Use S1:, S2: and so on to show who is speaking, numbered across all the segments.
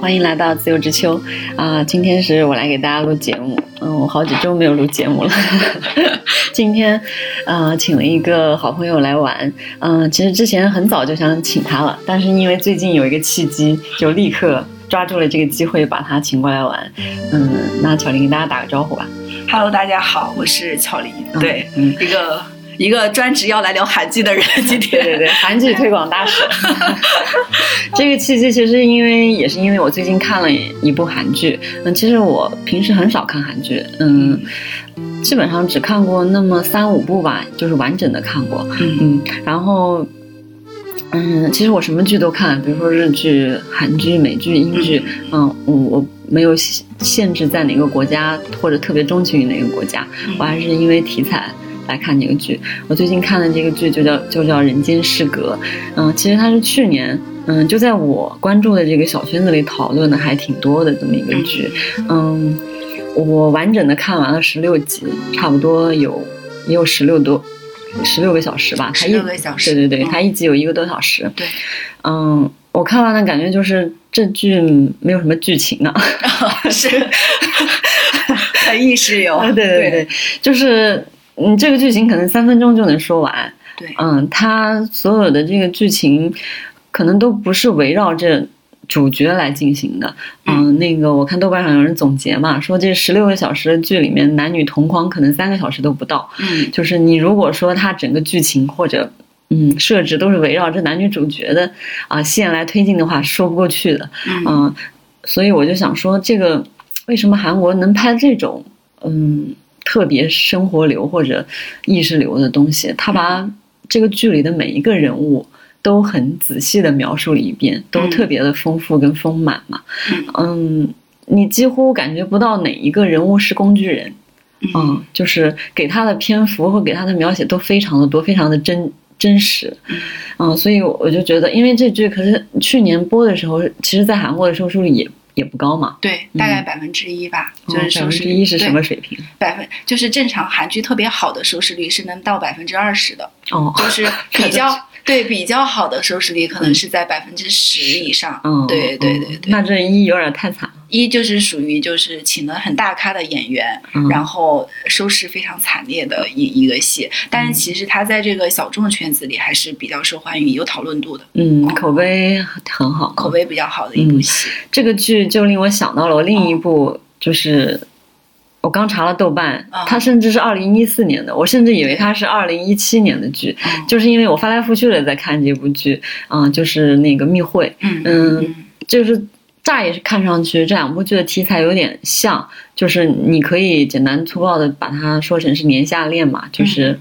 S1: 欢迎来到自由之秋啊！今天是我来给大家录节目，嗯，我好几周没有录节目了。今天，呃，请了一个好朋友来玩，嗯，其实之前很早就想请他了，但是因为最近有一个契机，就立刻抓住了这个机会把他请过来玩。嗯，那巧玲跟大家打个招呼吧。
S2: Hello，大家好，我是巧玲，
S1: 嗯
S2: 对，
S1: 嗯
S2: 一个一个专职要来聊韩剧的人，今天
S1: 对对对，韩剧推广大使。这个契机其实因为也是因为我最近看了一部韩剧，嗯，其实我平时很少看韩剧，嗯，基本上只看过那么三五部吧，就是完整的看过，
S2: 嗯
S1: 嗯，然后。嗯，其实我什么剧都看，比如说日剧、韩剧、美剧、英剧，嗯，我我没有限限制在哪个国家或者特别钟情于哪个国家，我还是因为题材来看这个剧。我最近看的这个剧就叫就叫《人间失格》，嗯，其实它是去年，嗯，就在我关注的这个小圈子里讨论的还挺多的这么一个剧，嗯，我完整的看完了十六集，差不多有也有十六多。十六个小时吧，它一
S2: 16个小时
S1: 对对对，
S2: 嗯
S1: 它一集有一个多小时。
S2: 对，
S1: 嗯，我看完的感觉就是这剧没有什么剧情啊。
S2: 是 很意识流，
S1: 啊，对对对，就是嗯，这个剧情可能三分钟就能说完。
S2: 对
S1: 嗯，它所有的这个剧情可能都不是围绕着主角来进行的。嗯，那个我看豆瓣上有人总结嘛，说这十六个小时的剧里面，男女同框可能三个小时都不到。
S2: 嗯
S1: 就是你如果说它整个剧情或者嗯设置都是围绕着男女主角的啊、线来推进的话，说不过去的。
S2: 嗯
S1: 嗯，所以我就想说，这个为什么韩国能拍这种嗯特别生活流或者意识流的东西？他把这个剧里的每一个人物都很仔细的描述了一遍，都
S2: 嗯
S1: 特别的丰富跟丰满嘛。
S2: 嗯
S1: 嗯，你几乎感觉不到哪一个人物是工具人。
S2: 嗯
S1: 嗯，就是给他的篇幅和给他的描写都非常的多，非常的真真实。嗯，所以我就觉得，因为这剧可是去年播的时候，其实在韩国的收视率也也不高嘛。
S2: 对，大概百分之一吧，
S1: 哦
S2: 就是收视率
S1: 是什么？水平？
S2: 百分就是正常韩剧特别好的收视率是能到百分之二十的，
S1: 哦，
S2: 就是比较 对比较好的收视率可能是在百分之十以上。
S1: 嗯，
S2: 对对
S1: 嗯。
S2: 对对，
S1: 那这一有点太惨了。
S2: 一就是属于就是请了很大咖的演员，
S1: 嗯。
S2: 然后收视非常惨烈的一一个戏，但是其实他在这个小众圈子里还是比较受欢迎、有讨论度的，
S1: 嗯，口碑很好，
S2: 口碑比较好的一部戏。
S1: 这个剧就令我想到了我另一部，就是我刚查了豆瓣，
S2: 啊
S1: 它甚至是二零一四年的，我甚至以为它是二零一七年的剧，
S2: 嗯
S1: 就是因为我翻来覆去的在看这部剧，嗯，就是那个《密会》，
S2: 嗯
S1: 就是乍也是看上去这两部剧的题材有点像，就是你可以简单粗暴的把它说成是年下恋嘛，就是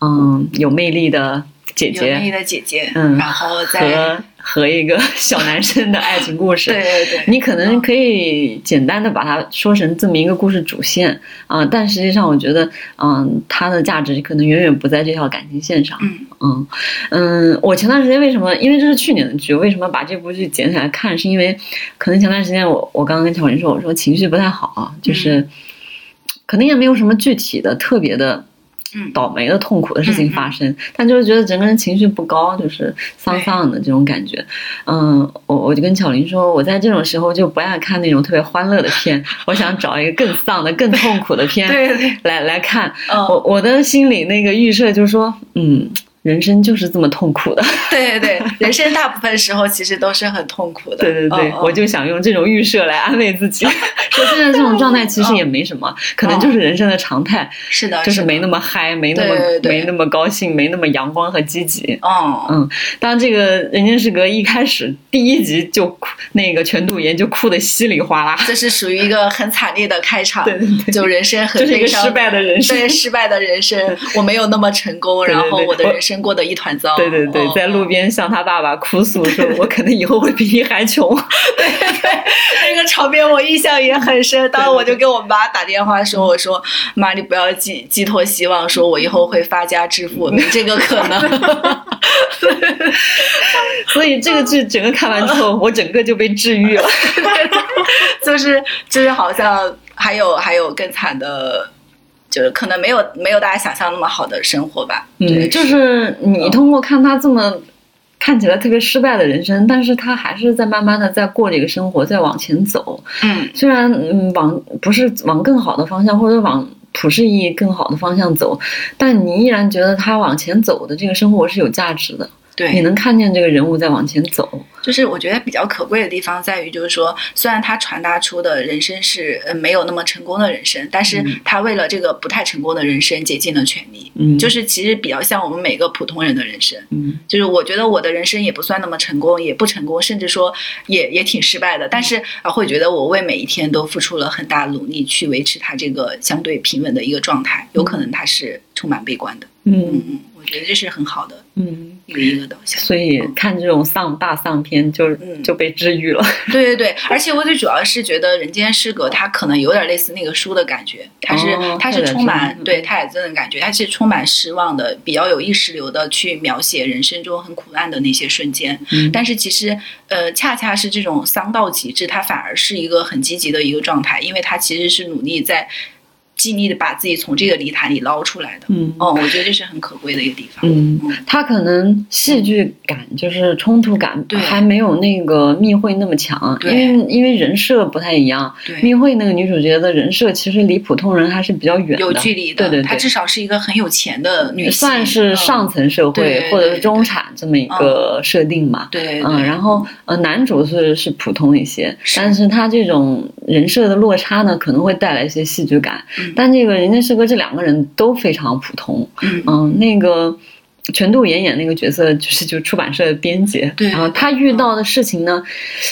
S1: 嗯有魅力的姐
S2: 有魅力
S1: 姐
S2: 的姐姐，
S1: 嗯
S2: 然后再
S1: 和和一个 小男生的爱情故事。
S2: 对对对，
S1: 你可能可以简单的把它说成这么一个故事主线啊、但实际上我觉得，嗯、它的价值可能远远不在这条感情线上。
S2: 嗯
S1: 嗯嗯，我前段时间为什么？因为这是去年的剧，为什么把这部剧捡起来看？是因为可能前段时间我我刚刚跟巧玲说，我说情绪不太好啊，就是、可能也没有什么具体的特别的。
S2: 嗯
S1: 倒霉的、痛苦的事情发生，但就是觉得整个人情绪不高，就是丧丧的这种感觉。嗯，我我就跟巧玲说，我在这种时候就不爱看那种特别欢乐的片，我想找一个更丧的、更痛苦的片
S2: 对对对，
S1: 来来看。
S2: 嗯
S1: 我我的心里那个预设就是说，嗯，人生就是这么痛苦的。
S2: 对对对，人生大部分时候其实都是很痛苦的。
S1: 对对对，我就想用这种预设来安慰自己，说现在这种状态其实也没什么，可能就是人生的常态，
S2: 是的，的
S1: 就是没那么嗨，没那么没那么高兴，没那么阳光和积极。
S2: 嗯
S1: 嗯，当这个《人间失格》一开始第一集就哭，那个全度妍就哭的稀里哗啦，
S2: 这是属于一个很惨烈的开场，
S1: 对对对
S2: 就人生很
S1: 就是一个
S2: 悲伤
S1: 失败的人生
S2: 对失败的人生，我没有那么成功，然后我的人生过的一团糟。
S1: 对对对
S2: 嗯，
S1: 在路边向他爸爸哭诉说：“我可能以后会比你还穷。
S2: 对对对那个场面我印象也很深。当时我就给我妈打电话说：“我说妈，你不要寄寄托希望，说我以后会发家致富，没这个可能。””
S1: 所以这个剧整个看完之后，我整个就被治愈了。
S2: 就是就是好像还有还有更惨的，就是可能没有没有大家想象那么好的生活吧。
S1: 嗯，就是你通过看他这么看起来特别失败的人生，但是他还是在慢慢的在过这个生活，在往前走。
S2: 嗯
S1: 虽然嗯往不是往更好的方向，或者往普世意义更好的方向走，但你依然觉得他往前走的这个生活是有价值的。你，能看见这个人物在往前走。
S2: 就是我觉得比较可贵的地方在于，就是说，虽然他传达出的人生是呃没有那么成功的人生，但是
S1: 嗯
S2: 他为了这个不太成功的人生竭尽了全力。
S1: 嗯，
S2: 就是其实比较像我们每个普通人的人生，
S1: 嗯
S2: 就是我觉得我的人生也不算那么成功，也不成功，甚至说也也挺失败的。但是啊，会觉得我为每一天都付出了很大努力去维持他这个相对平稳的一个状态，有可能他是充满悲观的。嗯
S1: 嗯
S2: 嗯，我觉得这是很好的
S1: 嗯，
S2: 一个一个导向。
S1: 所以看这种丧大丧片就
S2: 嗯。
S1: 就被治愈了。
S2: 对对对，而且我最主要是觉得《人间失格》它可能有点类似那个书的感觉，它是、
S1: 哦
S2: 它是充满
S1: 嗯。
S2: 对太宰治的感觉，它是充满失望的，比较有意识流的去描写人生中很苦难的那些瞬间。
S1: 嗯。
S2: 但是其实呃，恰恰是这种丧到极致，它反而是一个很积极的一个状态，因为它其实是努力在尽力的把自己从这个泥潭里捞出来的。
S1: 嗯
S2: 哦，我觉得这是很可贵的一个地方。
S1: 嗯，他可能戏剧感就是冲突感
S2: 对
S1: 还没有那个密会那么强，因为因为人设不太一样。
S2: 对。
S1: 密会那个女主角的人设其实离普通人还是比较远的，
S2: 有距离的，
S1: 对对对
S2: 她至少是一个很有钱的女性，
S1: 算是
S2: 嗯
S1: 上层社会或者是中产这么一个设定嘛。
S2: 对
S1: 嗯，然后呃，男主是是普通一些，
S2: 是
S1: 但是他这种人设的落差呢，可能会带来一些戏剧感。
S2: 嗯。
S1: 但这个人家师哥这两个人都非常普通，
S2: 嗯。
S1: 嗯，那个全度妍演那个角色就是就出版社的编辑，
S2: 对。
S1: 然后他遇到的事情呢，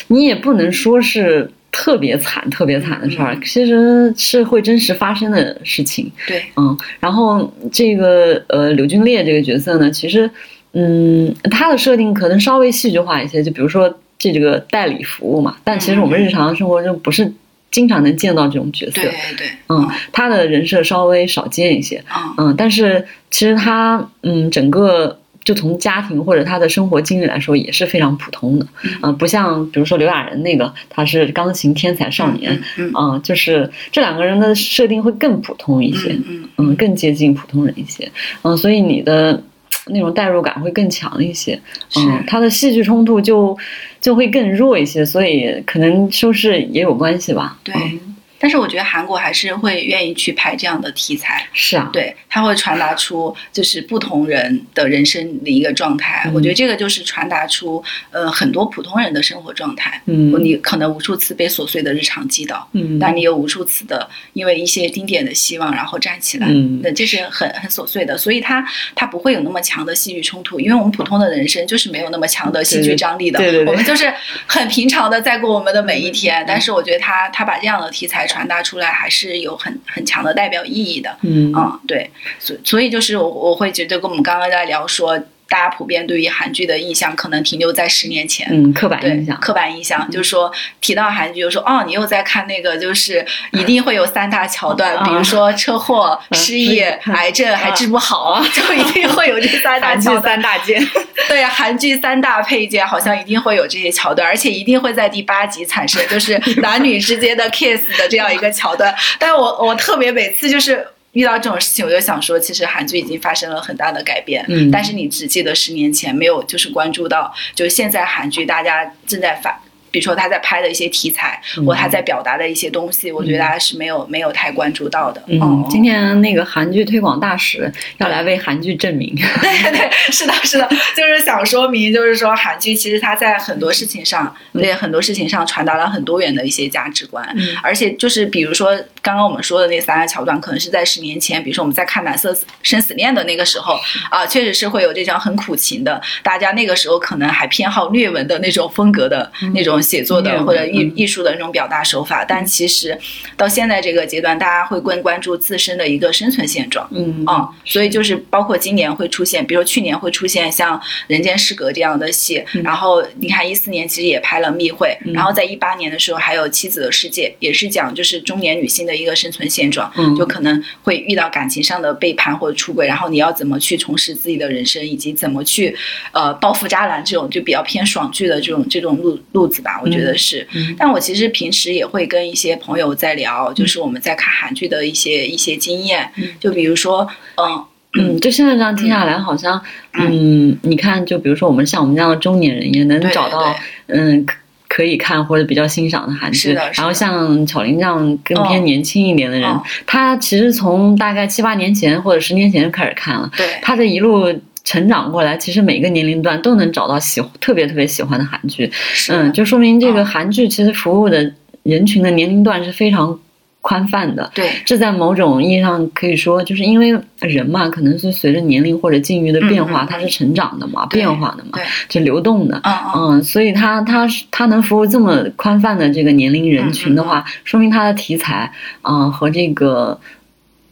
S1: 你也不能说是特别惨、特别惨的事儿，
S2: 嗯。
S1: 其实是会真实发生的事情，
S2: 对，
S1: 嗯，然后这个呃柳俊烈这个角色呢，其实嗯他的设定可能稍微戏剧化一些，就比如说这个代理服务嘛，但其实我们日常生活中不是经常能见到这种角色，
S2: 对对，
S1: 嗯，他的人设稍微少见一些，
S2: 嗯。
S1: 嗯，但是其实他嗯整个。就从家庭或者他的生活经历来说，也是非常普通的，
S2: 嗯。
S1: 呃，不像比如说刘亚仁那个，他是钢琴天才少年，
S2: 嗯
S1: 嗯、就是这两个人的设定会更普通一些，
S2: 嗯嗯。
S1: 嗯，更接近普通人一些，嗯，所以你的那种代入感会更强一些，嗯
S2: 是，
S1: 他的戏剧冲突就就会更弱一些，所以可能收视也有关系吧。
S2: 对
S1: 嗯
S2: 但是我觉得韩国还是会愿意去拍这样的题材，
S1: 是啊，
S2: 对，他会传达出就是不同人的人生的一个状态。
S1: 嗯
S2: 我觉得这个就是传达出呃很多普通人的生活状态。
S1: 嗯
S2: 你可能无数次被琐碎的日常击倒，
S1: 嗯，
S2: 但你有无数次的因为一些丁点的希望然后站起来。
S1: 嗯
S2: 那这是很很琐碎的，所以它它不会有那么强的戏剧冲突，因为我们普通的人生就是没有那么强的戏剧张力的，
S1: 对对对对
S2: 我们就是很平常的在过我们的每一天。但是我觉得他他把这样的题材传达出来，还是有很很强的代表意义的。
S1: 嗯
S2: 嗯，对，所所以就是我我会觉得跟我们刚刚在聊说，大家普遍对于韩剧的印象可能停留在十年前。
S1: 嗯，刻板印象，
S2: 刻板印象，就是说提到韩剧，就说哦，你又在看那个，就是一定会有三大桥段，
S1: 啊
S2: 比如说车祸、
S1: 嗯
S2: 失业、
S1: 嗯
S2: 癌症还治不好，就一定会有这三大。
S1: 三大件，
S2: 对，韩剧三大配件好像一定会有这些桥段，而且一定会在第八集产生，就是男女之间的 kiss 的这样一个桥段。但我我特别每次就是。遇到这种事情，我就想说，其实韩剧已经发生了很大的改变，
S1: 嗯。
S2: 但是你只记得十年前，没有就是关注到，就是现在韩剧大家正在发，比如说他在拍的一些题材，
S1: 嗯。
S2: 或他在表达的一些东西，我觉得大家是没有没有太关注到的。
S1: 嗯。
S2: 哦，
S1: 今天那个韩剧推广大使要来为韩剧证明，
S2: 对对，是的，是的，就是想说明，就是说韩剧其实它在很多事情上，对很多事情上传达了很多元的一些价值观，
S1: 嗯。
S2: 而且就是比如说刚刚我们说的那三个桥段，可能是在十年前，比如说我们在看《蓝色生死恋》的那个时候啊，确实是会有这种很苦情的，大家那个时候可能还偏好虐文的那种风格的那种写作的或者艺
S1: 嗯
S2: 艺术的那种表达手法，但其实到现在这个阶段，大家会更关注自身的一个生存现状。
S1: 嗯
S2: 嗯，所以就是包括今年会出现，比如去年会出现像《人间失格》这样的戏，
S1: 嗯
S2: 然后你看一四年其实也拍了《密会》，然后在一八年的时候还有《妻子的世界》，也是讲就是中年女性的一个生存现状，
S1: 嗯
S2: 就可能会遇到感情上的背叛或者出轨，然后你要怎么去重拾自己的人生，以及怎么去呃报复渣男这种就比较偏爽剧的这种这种路路子吧，我觉得是。
S1: 嗯
S2: 但我其实平时也会跟一些朋友在聊，就是我们在看韩剧的一些一些经验，
S1: 嗯
S2: 就比如说，嗯。
S1: 嗯，就现在这样听下来，好像，嗯，你看，就比如说我们像我们这样的中年人，也能找到，嗯，可以看或者比较欣赏的韩剧。然后像巧玲这样更偏年轻一点的人，他其实从大概七八年前或者十年前就开始看了。
S2: 对，
S1: 他这一路成长过来，其实每个年龄段都能找到喜特别特别喜欢的韩剧。嗯，就说明这个韩剧其实服务的人群的年龄段是非常。宽泛的，
S2: 对，
S1: 这在某种意义上可以说，就是因为人嘛，可能是随着年龄或者境遇的变化，它是成长的嘛，变化的嘛，就流动的，
S2: 嗯
S1: 嗯，所以它它它能服务这么宽泛的这个年龄人群的话，说明它的题材啊和这个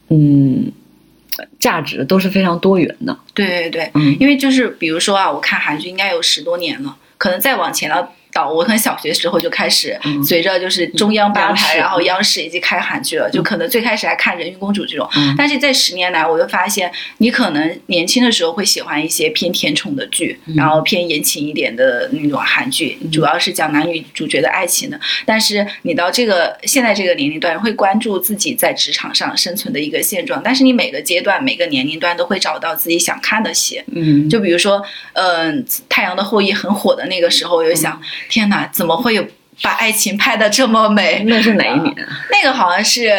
S1: 嗯价值都是非常多元的。
S2: 对对对，嗯，因为就是比如说啊，我看韩剧应该有十多年了，可能再往前了。到我可能小学时候就开始，随着就是中央八台，然后央视以及开韩剧了，就可能最开始还看《人鱼公主》这种，但是在十年来，我就发现你可能年轻的时候会喜欢一些偏甜宠的剧，然后偏言情一点的那种韩剧，主要是讲男女主角的爱情的。但是你到这个现在这个年龄段，会关注自己在职场上生存的一个现状。但是你每个阶段、每个年龄段都会找到自己想看的戏，
S1: 嗯，
S2: 就比如说，嗯，《太阳的后裔》很火的那个时候，我就想。天哪，怎么会有？把爱情拍的这么美，
S1: 那是哪一年？
S2: 那个好像是，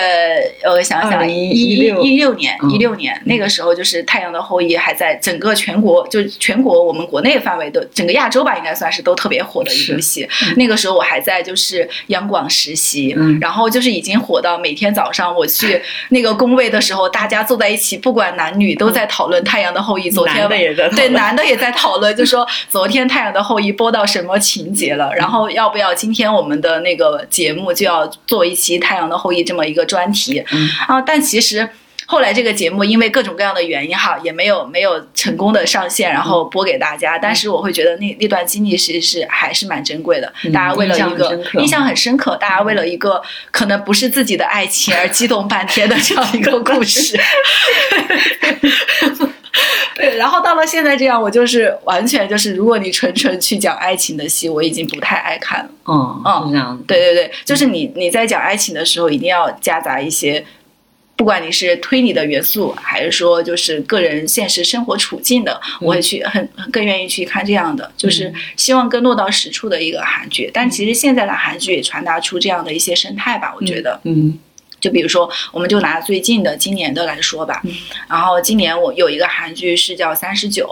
S2: 我想想，一一一六年，一六年那个时候，就是《太阳的后裔》还在整个全国，就全国我们国内范围的整个亚洲吧，应该算是都特别火的一部戏。那个时候我还在就是央广实习，然后就是已经火到每天早上我去那个工位的时候，大家坐在一起，不管男女都在讨论《太阳的后裔》。昨天对男的也在讨论，就说昨天《太阳的后裔》播到什么情节了，然后要不要今天。我们的那个节目就要做一期《太阳的后裔》这么一个专题啊，但其实后来这个节目因为各种各样的原因哈，也没有没有成功的上线，然后播给大家。但是我会觉得那那段经历其实是还是蛮珍贵的。大家为了一个印象很深刻，大家为了一个可能不是自己的爱情而激动半天的这样一个故事。对，然后到了现在这样，我就是完全就是，如果你纯纯去讲爱情的戏，我已经不太爱看了。
S1: 嗯嗯，是这样。
S2: 对对对，就是你你在讲爱情的时候，一定要夹杂一些，不管你是推理的元素，还是说就是个人现实生活处境的，我会去很更愿意去看这样的，就是希望更落到实处的一个韩剧。但其实现在的韩剧也传达出这样的一些生态吧，我觉得。
S1: 嗯。
S2: 就比如说，我们就拿最近的今年的来说吧，然后今年我有一个韩剧是叫《三十九》，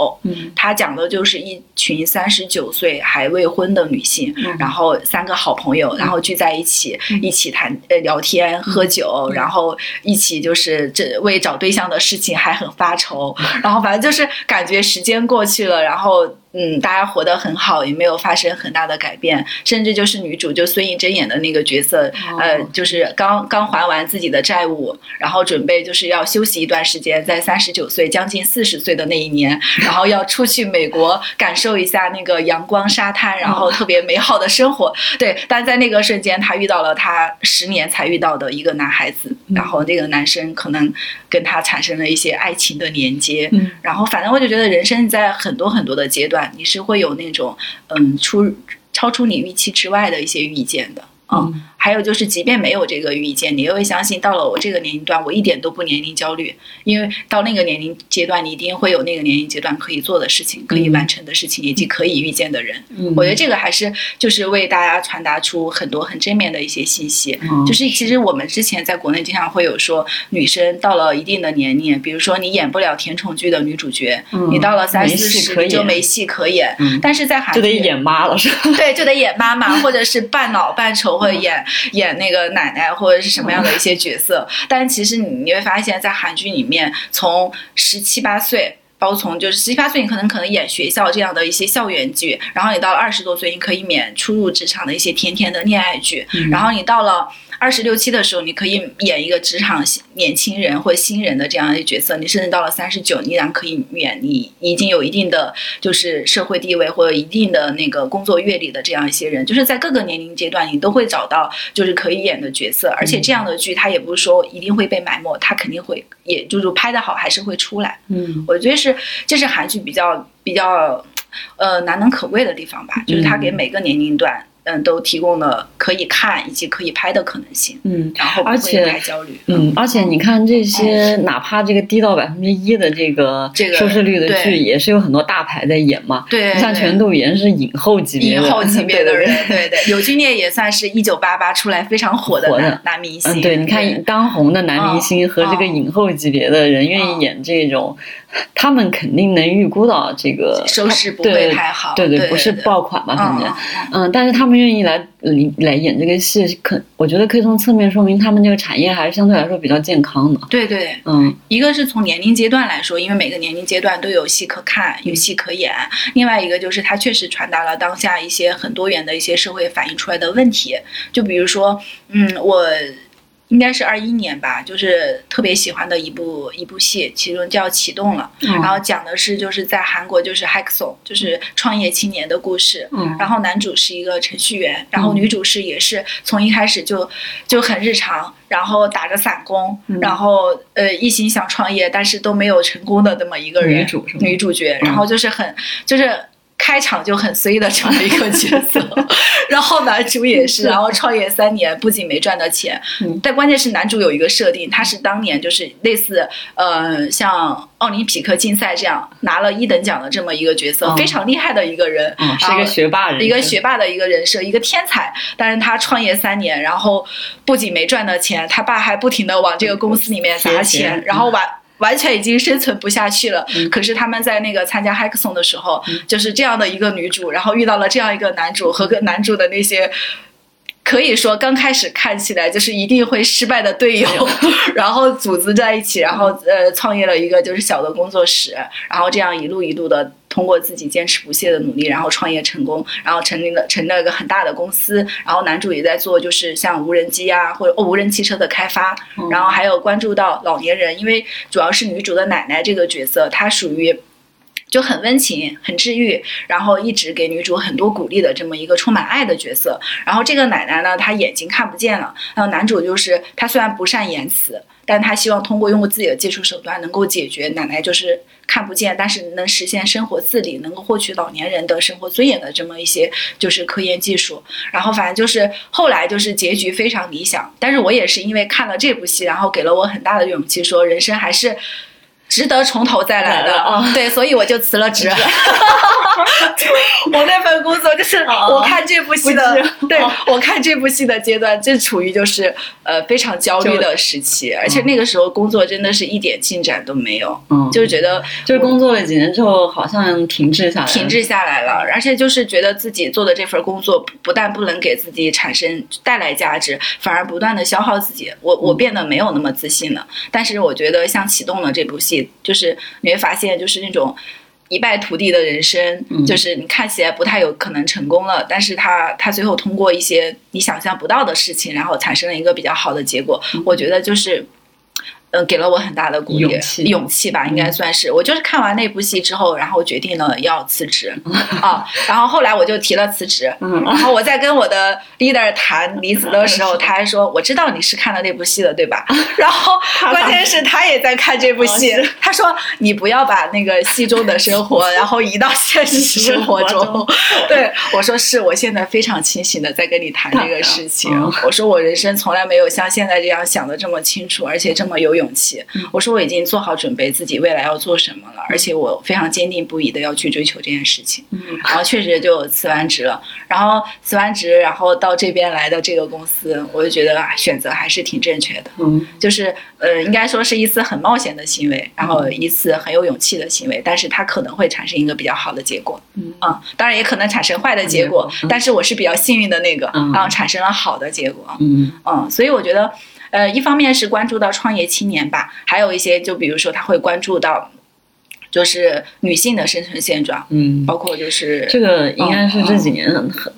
S2: 它讲的就是一群三十九岁还未婚的女性，然后三个好朋友，然后聚在一起，一起谈呃聊天喝酒，然后一起就是这为找对象的事情还很发愁，然后反正就是感觉时间过去了，然后。嗯，大家活得很好，也没有发生很大的改变，甚至就是女主就孙艺珍演的那个角色，呃，就是刚刚还完自己的债务，然后准备就是要休息一段时间，在三十九岁将近四十岁的那一年，然后要出去美国感受一下那个阳光沙滩，然后特别美好的生活。对，但在那个瞬间，她遇到了她十年才遇到的一个男孩子，然后那个男生可能跟她产生了一些爱情的连接，然后反正我就觉得人生在很多很多的阶段。你是会有那种，嗯，出超出你预期之外的一些预见的。嗯，还有就是，即便没有这个遇见，你也会相信，到了我这个年龄段，我一点都不年龄焦虑，因为到那个年龄阶段，你一定会有那个年龄阶段可以做的事情，可以完成的事情，以及可以遇见的人。
S1: 嗯，
S2: 我觉得这个还是就是为大家传达出很多很正面的一些信息。嗯，就是其实我们之前在国内经常会有说，女生到了一定的年龄，比如说你演不了甜宠剧的女主角，你到了三四十就没戏可演。嗯，但是在韩
S1: 就得演妈了是吧？
S2: 对，就得演妈妈，或者是半老半丑。或者演演那个奶奶或者是什么样的一些角色，但其实你你会发现在韩剧里面，从十七八岁，包括从就是十七八岁，你可能可能演学校这样的一些校园剧，然后你到了二十多岁，你可以免初入职场的一些甜甜的恋爱剧，然后你到了。二十六七的时候，你可以演一个职场年轻人或新人的这样一个角色。你甚至到了三十九，依然可以演你已经有一定的就是社会地位或者一定的那个工作阅历的这样一些人。就是在各个年龄阶段，你都会找到就是可以演的角色。而且这样的剧，它也不是说一定会被埋没，它肯定会，也就是拍的好还是会出来。
S1: 嗯，
S2: 我觉得是这是韩剧比较比较呃难能可贵的地方吧，就是它给每个年龄段。嗯，都提供了可以看以及可以拍的可能性，
S1: 嗯，
S2: 然后
S1: 而且
S2: 太焦虑。
S1: 嗯，而且你看这些，哪怕这个低到百分之一的这个
S2: 这个
S1: 收视率的剧，也是有很多大牌在演嘛。
S2: 对，
S1: 你像全度妍是影后级别的，
S2: 影后级别的
S1: 对
S2: 人，对对，柳俊烈也算是一九八八出来非常火的
S1: 火的
S2: 男男明星。
S1: 嗯，对，你看当红的男明星和这个
S2: 嗯
S1: 影后级别的人愿意演这种，他们肯定能预估到这个
S2: 收视不会太好，
S1: 对
S2: 对，
S1: 不是爆款吧？反正
S2: 嗯，嗯
S1: 嗯，但是他们愿意来来来演这个戏，可我觉得可以从侧面说明他们这个产业还是相对来说比较健康的。
S2: 对对，
S1: 嗯
S2: 一个是从年龄阶段来说，因为每个年龄阶段都有戏可看，有戏可演；另外一个就是它确实传达了当下一些很多元的一些社会反映出来的问题，就比如说，嗯，我。应该是二一年吧，就是特别喜欢的一部一部戏，其中叫《启动了》，
S1: 嗯。
S2: 然后讲的是就是在韩国就是 Hackson，就是创业青年的故事。
S1: 嗯。
S2: 然后男主是一个程序员，然后女主是也是从一开始就就很日常，然后打着散工，
S1: 嗯。
S2: 然后呃一心想创业，但是都没有成功的这么一个人，
S1: 女主是
S2: 女主角，
S1: 嗯。
S2: 然后就是很就是。开场就很随意的这么一个角色，然后男主也是，然后创业三年，不仅没赚到钱，
S1: 嗯。
S2: 但关键是男主有一个设定，他是当年就是类似呃像奥林匹克竞赛这样拿了一等奖的这么一个角色，
S1: 嗯。
S2: 非常厉害的一个人，
S1: 嗯，是一个学霸人，
S2: 一个学霸的一个人设，一个天才。但是他创业三年，然后不仅没赚到钱，他爸还不停的往这个公司里面砸钱
S1: 钱，
S2: 然后完。完全已经生存不下去了。
S1: 嗯
S2: 可是他们在那个参加 Hackathon 的时候，就是这样的一个女主，然后遇到了这样一个男主和个男主的那些。可以说，刚开始看起来就是一定会失败的队友，然后组织在一起，然后呃创业了一个就是小的工作室，然后这样一路一路的通过自己坚持不懈的努力，然后创业成功，然后成立了成立了一个很大的公司，然后男主也在做就是像无人机啊或者哦无人汽车的开发，然后还有关注到老年人，因为主要是女主的奶奶这个角色，她属于。就很温情、很治愈，然后一直给女主很多鼓励的这么一个充满爱的角色。然后这个奶奶呢，她眼睛看不见了，然后男主就是他虽然不善言辞，但他希望通过用自己的技术手段能够解决奶奶就是看不见，但是能实现生活自理，能够获取老年人的生活尊严的这么一些就是科研技术。然后反正就是后来就是结局非常理想，但是我也是因为看了这部戏，然后给了我很大的勇气，说人生还是。值得从头再来的，
S1: 啊。
S2: 对，所以我就辞了职。我那份工作就是
S1: 哦
S2: 我看这部戏的，对我看这部戏的阶段，正处于就是呃非常焦虑的时期，而且那个时候工作真的是一点进展都没有，
S1: 嗯，
S2: 就是觉得
S1: 就是工作了几年之后，好像停滞下来，
S2: 停滞下来了，而且就是觉得自己做的这份工作不不但不能给自己产生带来价值，反而不断的消耗自己。我我变得没有那么自信了。但是我觉得像启动了这部戏，就是你会发现就是那种。一败涂地的人生，
S1: 嗯
S2: 就是你看起来不太有可能成功了，但是他他最后通过一些你想象不到的事情，然后产生了一个比较好的结果。我觉得就是。嗯，给了我很大的鼓励，
S1: 勇气
S2: 勇气吧，应该算是。我就是看完那部戏之后，然后决定了要辞职 啊，然后后来我就提了辞职。
S1: 嗯
S2: 然后我在跟我的 leader 谈离职的时候，他还说：“我知道你是看了那部戏的，对吧？” 然后关键是他也在看这部戏他说：“你不要把那个戏中的生活，然后移到现实生活中。”对我说：“是我现在非常清醒的在跟你谈这个事情。
S1: 嗯
S2: 我说我人生从来没有像现在这样想的这么清楚，而且这么有勇气。我说我已经做好准备，自己未来要做什么了，而且我非常坚定不移的要去追求这件事情。
S1: 嗯
S2: 然后确实就辞完职了，然后辞完职，然后到这边来的这个公司，我就觉得啊，选择还是挺正确的。
S1: 嗯
S2: 就是呃，应该说是一次很冒险的行为，然后一次很有勇气的行为，但是它可能会产生一个比较好的结果。
S1: 嗯
S2: 啊、当然也可能产生坏的结果，
S1: 嗯
S2: 但是我是比较幸运的那个，
S1: 嗯
S2: 然后产生了好的结果。
S1: 嗯
S2: 嗯，所以我觉得，呃，一方面是关注到创业青年吧，还有一些就比如说他会关注到，就是女性的生存现状，
S1: 嗯，
S2: 包括就是
S1: 这个应该是这几年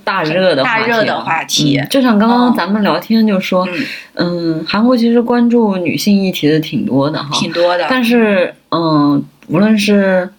S1: 大热的
S2: 大
S1: 话题了
S2: 热的话题
S1: 嗯就像刚刚
S2: 嗯
S1: 咱们聊天就说，
S2: 嗯
S1: 嗯，韩国其实关注女性议题的挺多的哈，
S2: 挺多的，
S1: 但是嗯，无论是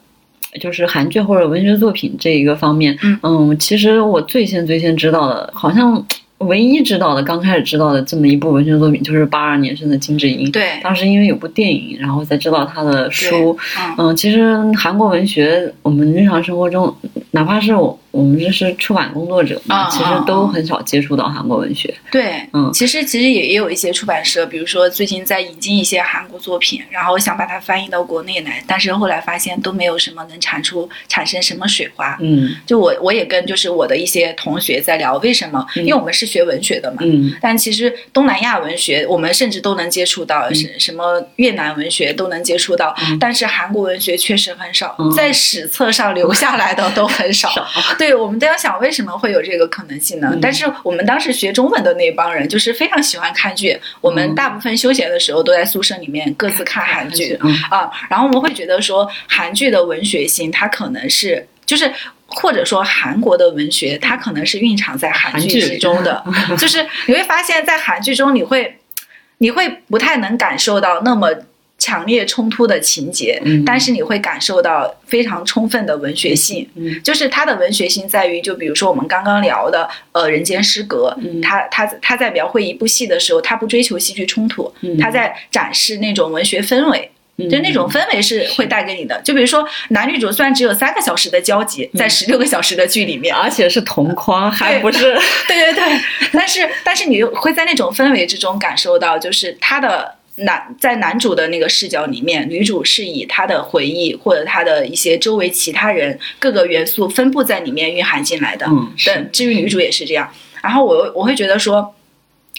S1: 就是韩剧或者文学作品这一个方面，
S2: 嗯
S1: 其实我最先最先知道的，好像唯一知道的，刚开始知道的这么一部文学作品，就是八二年生的金智英。
S2: 对，
S1: 当时因为有部电影，然后才知道她的书。
S2: 嗯
S1: 嗯，其实韩国文学，我们日常生活中，哪怕是我我们这是出版工作者嘛，
S2: 啊
S1: 其实都很少接触到韩国文学。
S2: 对，
S1: 嗯
S2: 其实其实也也有一些出版社，比如说最近在引进一些韩国作品，然后想把它翻译到国内来，但是后来发现都没有什么能产出产生什么水花。
S1: 嗯
S2: 就我我也跟就是我的一些同学在聊，为什么？因为我们是学文学的嘛。
S1: 嗯
S2: 但其实东南亚文学，我们甚至都能接触到，
S1: 嗯
S2: 什么越南文学都能接触到，但是韩国文学确实很少，
S1: 嗯
S2: 在史册上留下来的都很少。
S1: 少
S2: 对，我们都要想为什么会有这个可能性呢？
S1: 嗯
S2: 但是我们当时学中文的那帮人，就是非常喜欢看剧，我们
S1: 嗯
S2: 大部分休闲的时候都在宿舍里面各自看韩剧。
S1: 嗯
S2: 啊，然后我们会觉得说韩剧的文学性，它可能是就是。或者说韩国的文学，它可能是蕴藏在韩剧之中的，就是你会发现在韩剧中，你会你会不太能感受到那么强烈冲突的情节，
S1: 嗯。
S2: 但是你会感受到非常充分的文学性。
S1: 嗯。
S2: 就是它的文学性在于，就比如说我们刚刚聊的，呃，《人间失格》
S1: 嗯。
S2: 他他他在描绘一部戏的时候，他不追求戏剧冲突，
S1: 嗯。
S2: 它在展示那种文学氛围。就那种氛围是会带给你的，就比如说男女主虽然只有三个小时的交集，在十六个小时的剧里面，
S1: 而且是同框，还不是
S2: 对对对，但是但是你会在那种氛围之中感受到，就是他的男在男主的那个视角里面，女主是以他的回忆或者他的一些周围其他人各个元素分布在里面蕴含进来的。
S1: 嗯是
S2: 对，至于女主也是这样。然后我我会觉得说。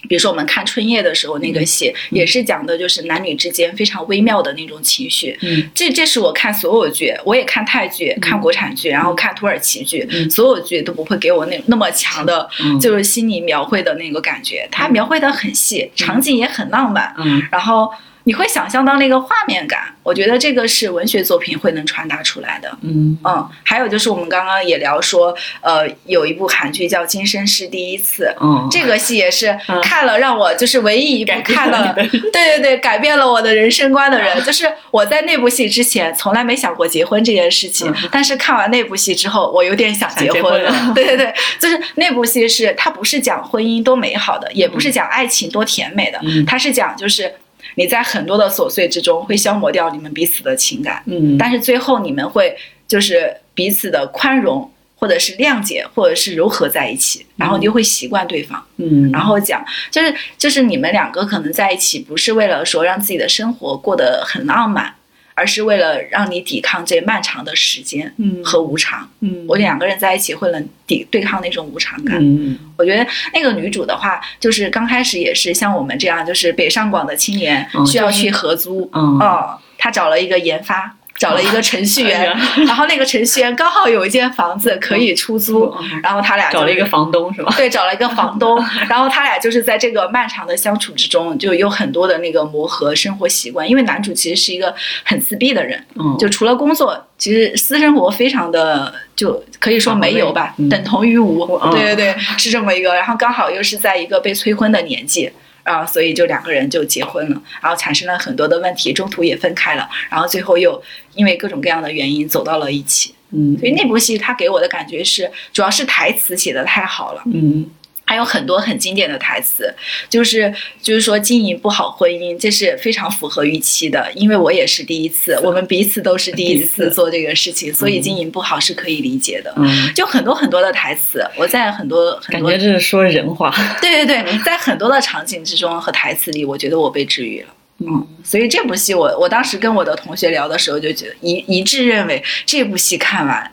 S2: 比如说我们看《春夜》的时候，那个戏也是讲的就是男女之间非常微妙的那种情绪。
S1: 嗯。
S2: 这这是我看所有剧，我也看泰剧、看国产剧，然后看土耳其剧，
S1: 嗯。
S2: 所有剧都不会给我那那么强的
S1: 嗯。
S2: 就是心理描绘的那个感觉，它描绘的很细，场景也很浪漫，
S1: 嗯。
S2: 然后你会想象到那个画面感。我觉得这个是文学作品会能传达出来的。
S1: 嗯
S2: 嗯，还有就是我们刚刚也聊说，呃，有一部韩剧叫《今生是第一次》。
S1: 嗯，
S2: 这个戏也是
S1: 嗯
S2: 看了让我就是唯一一部看了
S1: 了，
S2: 对对对，改变了我的人生观的人，就是我在那部戏之前从来没想过结婚这件事情，
S1: 嗯
S2: 但是看完那部戏之后，我有点想结
S1: 想结
S2: 婚了。
S1: 婚 了
S2: 对对对，就是那部戏是它不是讲婚姻多美好的，也不是讲爱情多甜美的，
S1: 嗯
S2: 它是讲就是你在很多的琐碎之中会消磨掉你们彼此的情感，
S1: 嗯
S2: 但是最后你们会就是彼此的宽容。或者是谅解，或者是柔合在一起，然后你就会习惯对方。
S1: 嗯，
S2: 然后讲，就是就是你们两个可能在一起，不是为了说让自己的生活过得很浪漫，而是为了让你抵抗这漫长的时间
S1: 嗯
S2: 和无常。
S1: 嗯
S2: 我两个人在一起会能抵对抗那种无常感。
S1: 嗯
S2: 我觉得那个女主的话，就是刚开始也是像我们这样，就是北上广的青年需要去合租，
S1: 嗯
S2: 哦，她找了一个研发。找了一个程序员，
S1: 哎
S2: 然后那个程序员刚好有一间房子可以出租，
S1: 嗯
S2: 然后他俩就
S1: 找了一个房东是吧？
S2: 对，找了一个房东，然后他俩就是在这个漫长的相处之中，就有很多的那个磨合生活习惯。因为男主其实是一个很自闭的人，
S1: 嗯，
S2: 就除了工作，其实私生活非常的就可以说没有吧，
S1: 嗯
S2: 等同于无。
S1: 嗯
S2: 对对对，是这么一个。然后刚好又是在一个被催婚的年纪。啊，所以就两个人就结婚了，然后产生了很多的问题，中途也分开了，然后最后又因为各种各样的原因走到了一起。
S1: 嗯
S2: 所以那部戏它给我的感觉是，主要是台词写的太好了。
S1: 嗯
S2: 还有很多很经典的台词，就是就是说经营不好婚姻，这是非常符合预期的。因为我也是第一次，我们彼此都是第一
S1: 次
S2: 次做这个事情，所以经营不好是可以理解的。
S1: 嗯，
S2: 就很多很多的台词，我在很多很多
S1: 感觉这是说人话。
S2: 对对对，在很多的场景之中和台词里，我觉得我被治愈了。
S1: 嗯
S2: 所以这部戏我我当时跟我的同学聊的时候，就觉得一一致认为这部戏看完，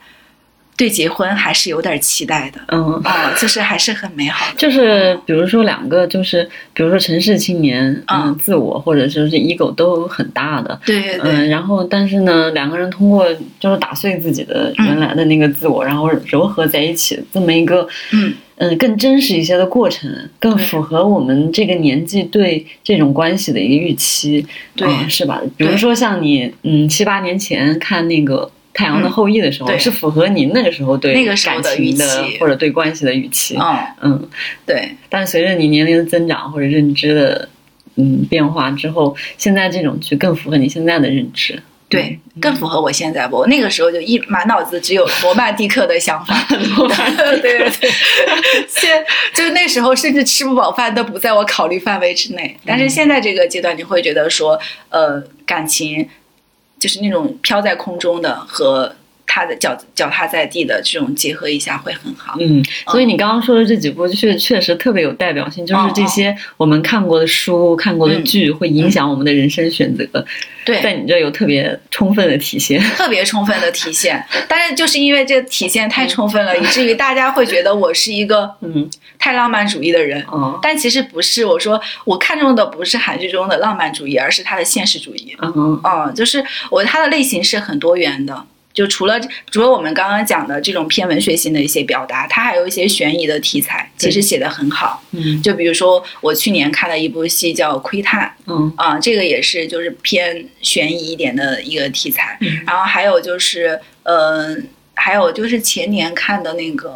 S2: 对结婚还是有点期待的。
S1: 嗯。
S2: 啊，就是还是很美好的。
S1: 就是比如说两个，就是比如说城市青年，嗯，
S2: 嗯
S1: 自我或者说是 ego 都很大的，
S2: 对对对。
S1: 嗯，然后但是呢，两个人通过就是打碎自己的原来的那个自我，然后柔合在一起，这么一个
S2: 嗯
S1: 嗯更真实一些的过程，更符合我们这个年纪对这种关系的一个预期，
S2: 对
S1: 嗯是吧？比如说像你嗯七八年前看那个。太阳的后裔的时候，
S2: 对
S1: 是符合你那个时候对
S2: 那个时候的
S1: 感情
S2: 预期
S1: 或者对关系的预期。
S2: 嗯，
S1: 嗯，
S2: 对
S1: 但随着你年龄的增长或者认知的嗯变化之后，现在这种剧更符合你现在的认知。
S2: 对，更符合我现在不？我那个时候就一满脑子只有罗曼蒂克的想法。对对对，现就是那时候甚至吃不饱饭都不在我考虑范围之内。但是现在这个阶段，你会觉得说，呃，感情就是那种飘在空中的和他的脚脚踏在地的这种结合一下会很好。
S1: 嗯，所以你刚刚说的这几部确确实特别有代表性，就是这些我们看过的书、看过的剧会影响我们的人生选择。
S2: 对，
S1: 在你这有特别充分的体现，
S2: 特别充分的体现。但是就是因为这体现太充分了，以至于大家会觉得我是一个
S1: 嗯
S2: 太浪漫主义的人。
S1: 哦，
S2: 但其实不是，我说我看中的不是韩剧中的浪漫主义，而是它的现实主义。
S1: 嗯
S2: 嗯，就是我它的类型是很多元的。就除了除了我们刚刚讲的这种偏文学性的一些表达，它还有一些悬疑的题材，其实写的很好。
S1: 嗯，
S2: 就比如说我去年看了一部戏叫《窥探》，
S1: 嗯
S2: 啊，这个也是就是偏悬疑一点的一个题材。
S1: 嗯
S2: 然后还有就是，嗯，还有就是前年看的那个，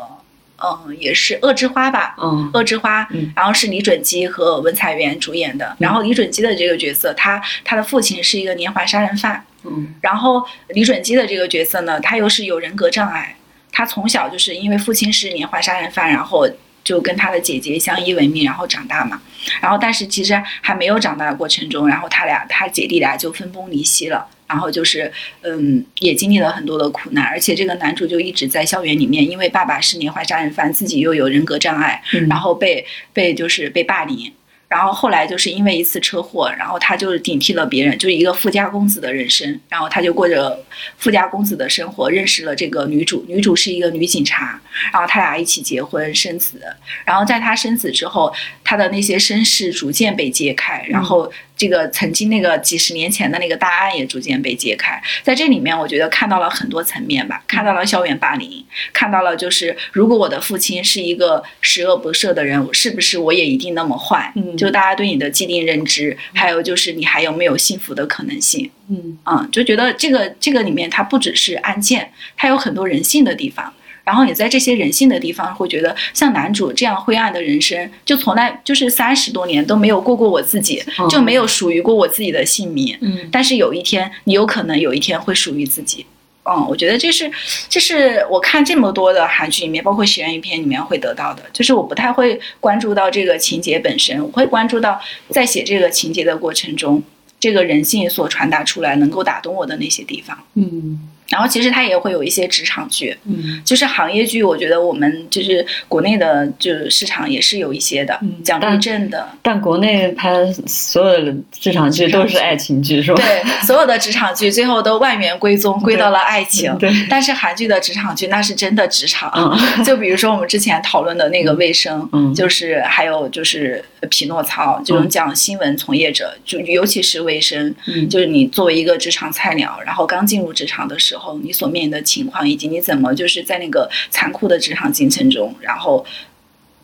S2: 嗯，也是《恶之花》吧，
S1: 嗯
S2: 恶之花
S1: 嗯，
S2: 然后是李准基和文彩元主演的。然后李准基的这个角色，他他的父亲是一个连环杀人犯，
S1: 嗯
S2: 然后李准基的这个角色呢，他又是有人格障碍，他从小就是因为父亲是连环杀人犯，然后就跟他的姐姐相依为命，然后长大嘛。然后但是其实还没有长大的过程中，然后他俩他姐弟俩就分崩离析了。然后就是，嗯，也经历了很多的苦难，而且这个男主就一直在校园里面，因为爸爸是连环杀人犯，自己又有人格障碍，
S1: 嗯
S2: 然后被被就是被霸凌，然后后来就是因为一次车祸，然后他就顶替了别人，就是一个富家公子的人生，然后他就过着富家公子的生活，认识了这个女主，女主是一个女警察，然后他俩一起结婚生子，然后在他生子之后，他的那些身世逐渐被揭开，然后这个曾经那个几十年前的那个大案也逐渐被揭开，在这里面我觉得看到了很多层面吧，看到了校园霸凌，看到了就是如果我的父亲是一个十恶不赦的人，是不是我也一定那么坏？
S1: 嗯
S2: 就大家对你的既定认知，还有就是你还有没有幸福的可能性？
S1: 嗯
S2: 嗯，就觉得这个这个里面它不只是案件，它有很多人性的地方。然后也在这些人性的地方，会觉得像男主这样灰暗的人生，就从来就是三十多年都没有过过我自己，
S1: 嗯
S2: 就没有属于过我自己的姓名。
S1: 嗯
S2: 但是有一天，你有可能有一天会属于自己。嗯，我觉得这是，这是我看这么多的韩剧里面，包括悬疑片里面会得到的，就是我不太会关注到这个情节本身，我会关注到在写这个情节的过程中，这个人性所传达出来能够打动我的那些地方。
S1: 嗯
S2: 然后其实它也会有一些职场剧，
S1: 嗯
S2: 就是行业剧，我觉得我们就是国内的，就是市场也是有一些的，
S1: 嗯
S2: 讲地震的，
S1: 但国内拍的所有的职场剧都是爱情剧，是吧？
S2: 对，所有的职场剧最后都万元归宗，归到了爱情。
S1: 对，
S2: 但是韩剧的职场剧那是真的职场，
S1: 嗯
S2: 就比如说我们之前讨论的那个卫生，
S1: 嗯
S2: 就是还有就是匹诺曹这种讲新闻从业者，就尤其是卫生，
S1: 嗯
S2: 就是你作为一个职场菜鸟，然后刚进入职场的时候，你所面临的情况，以及你怎么就是在那个残酷的职场进程中，然后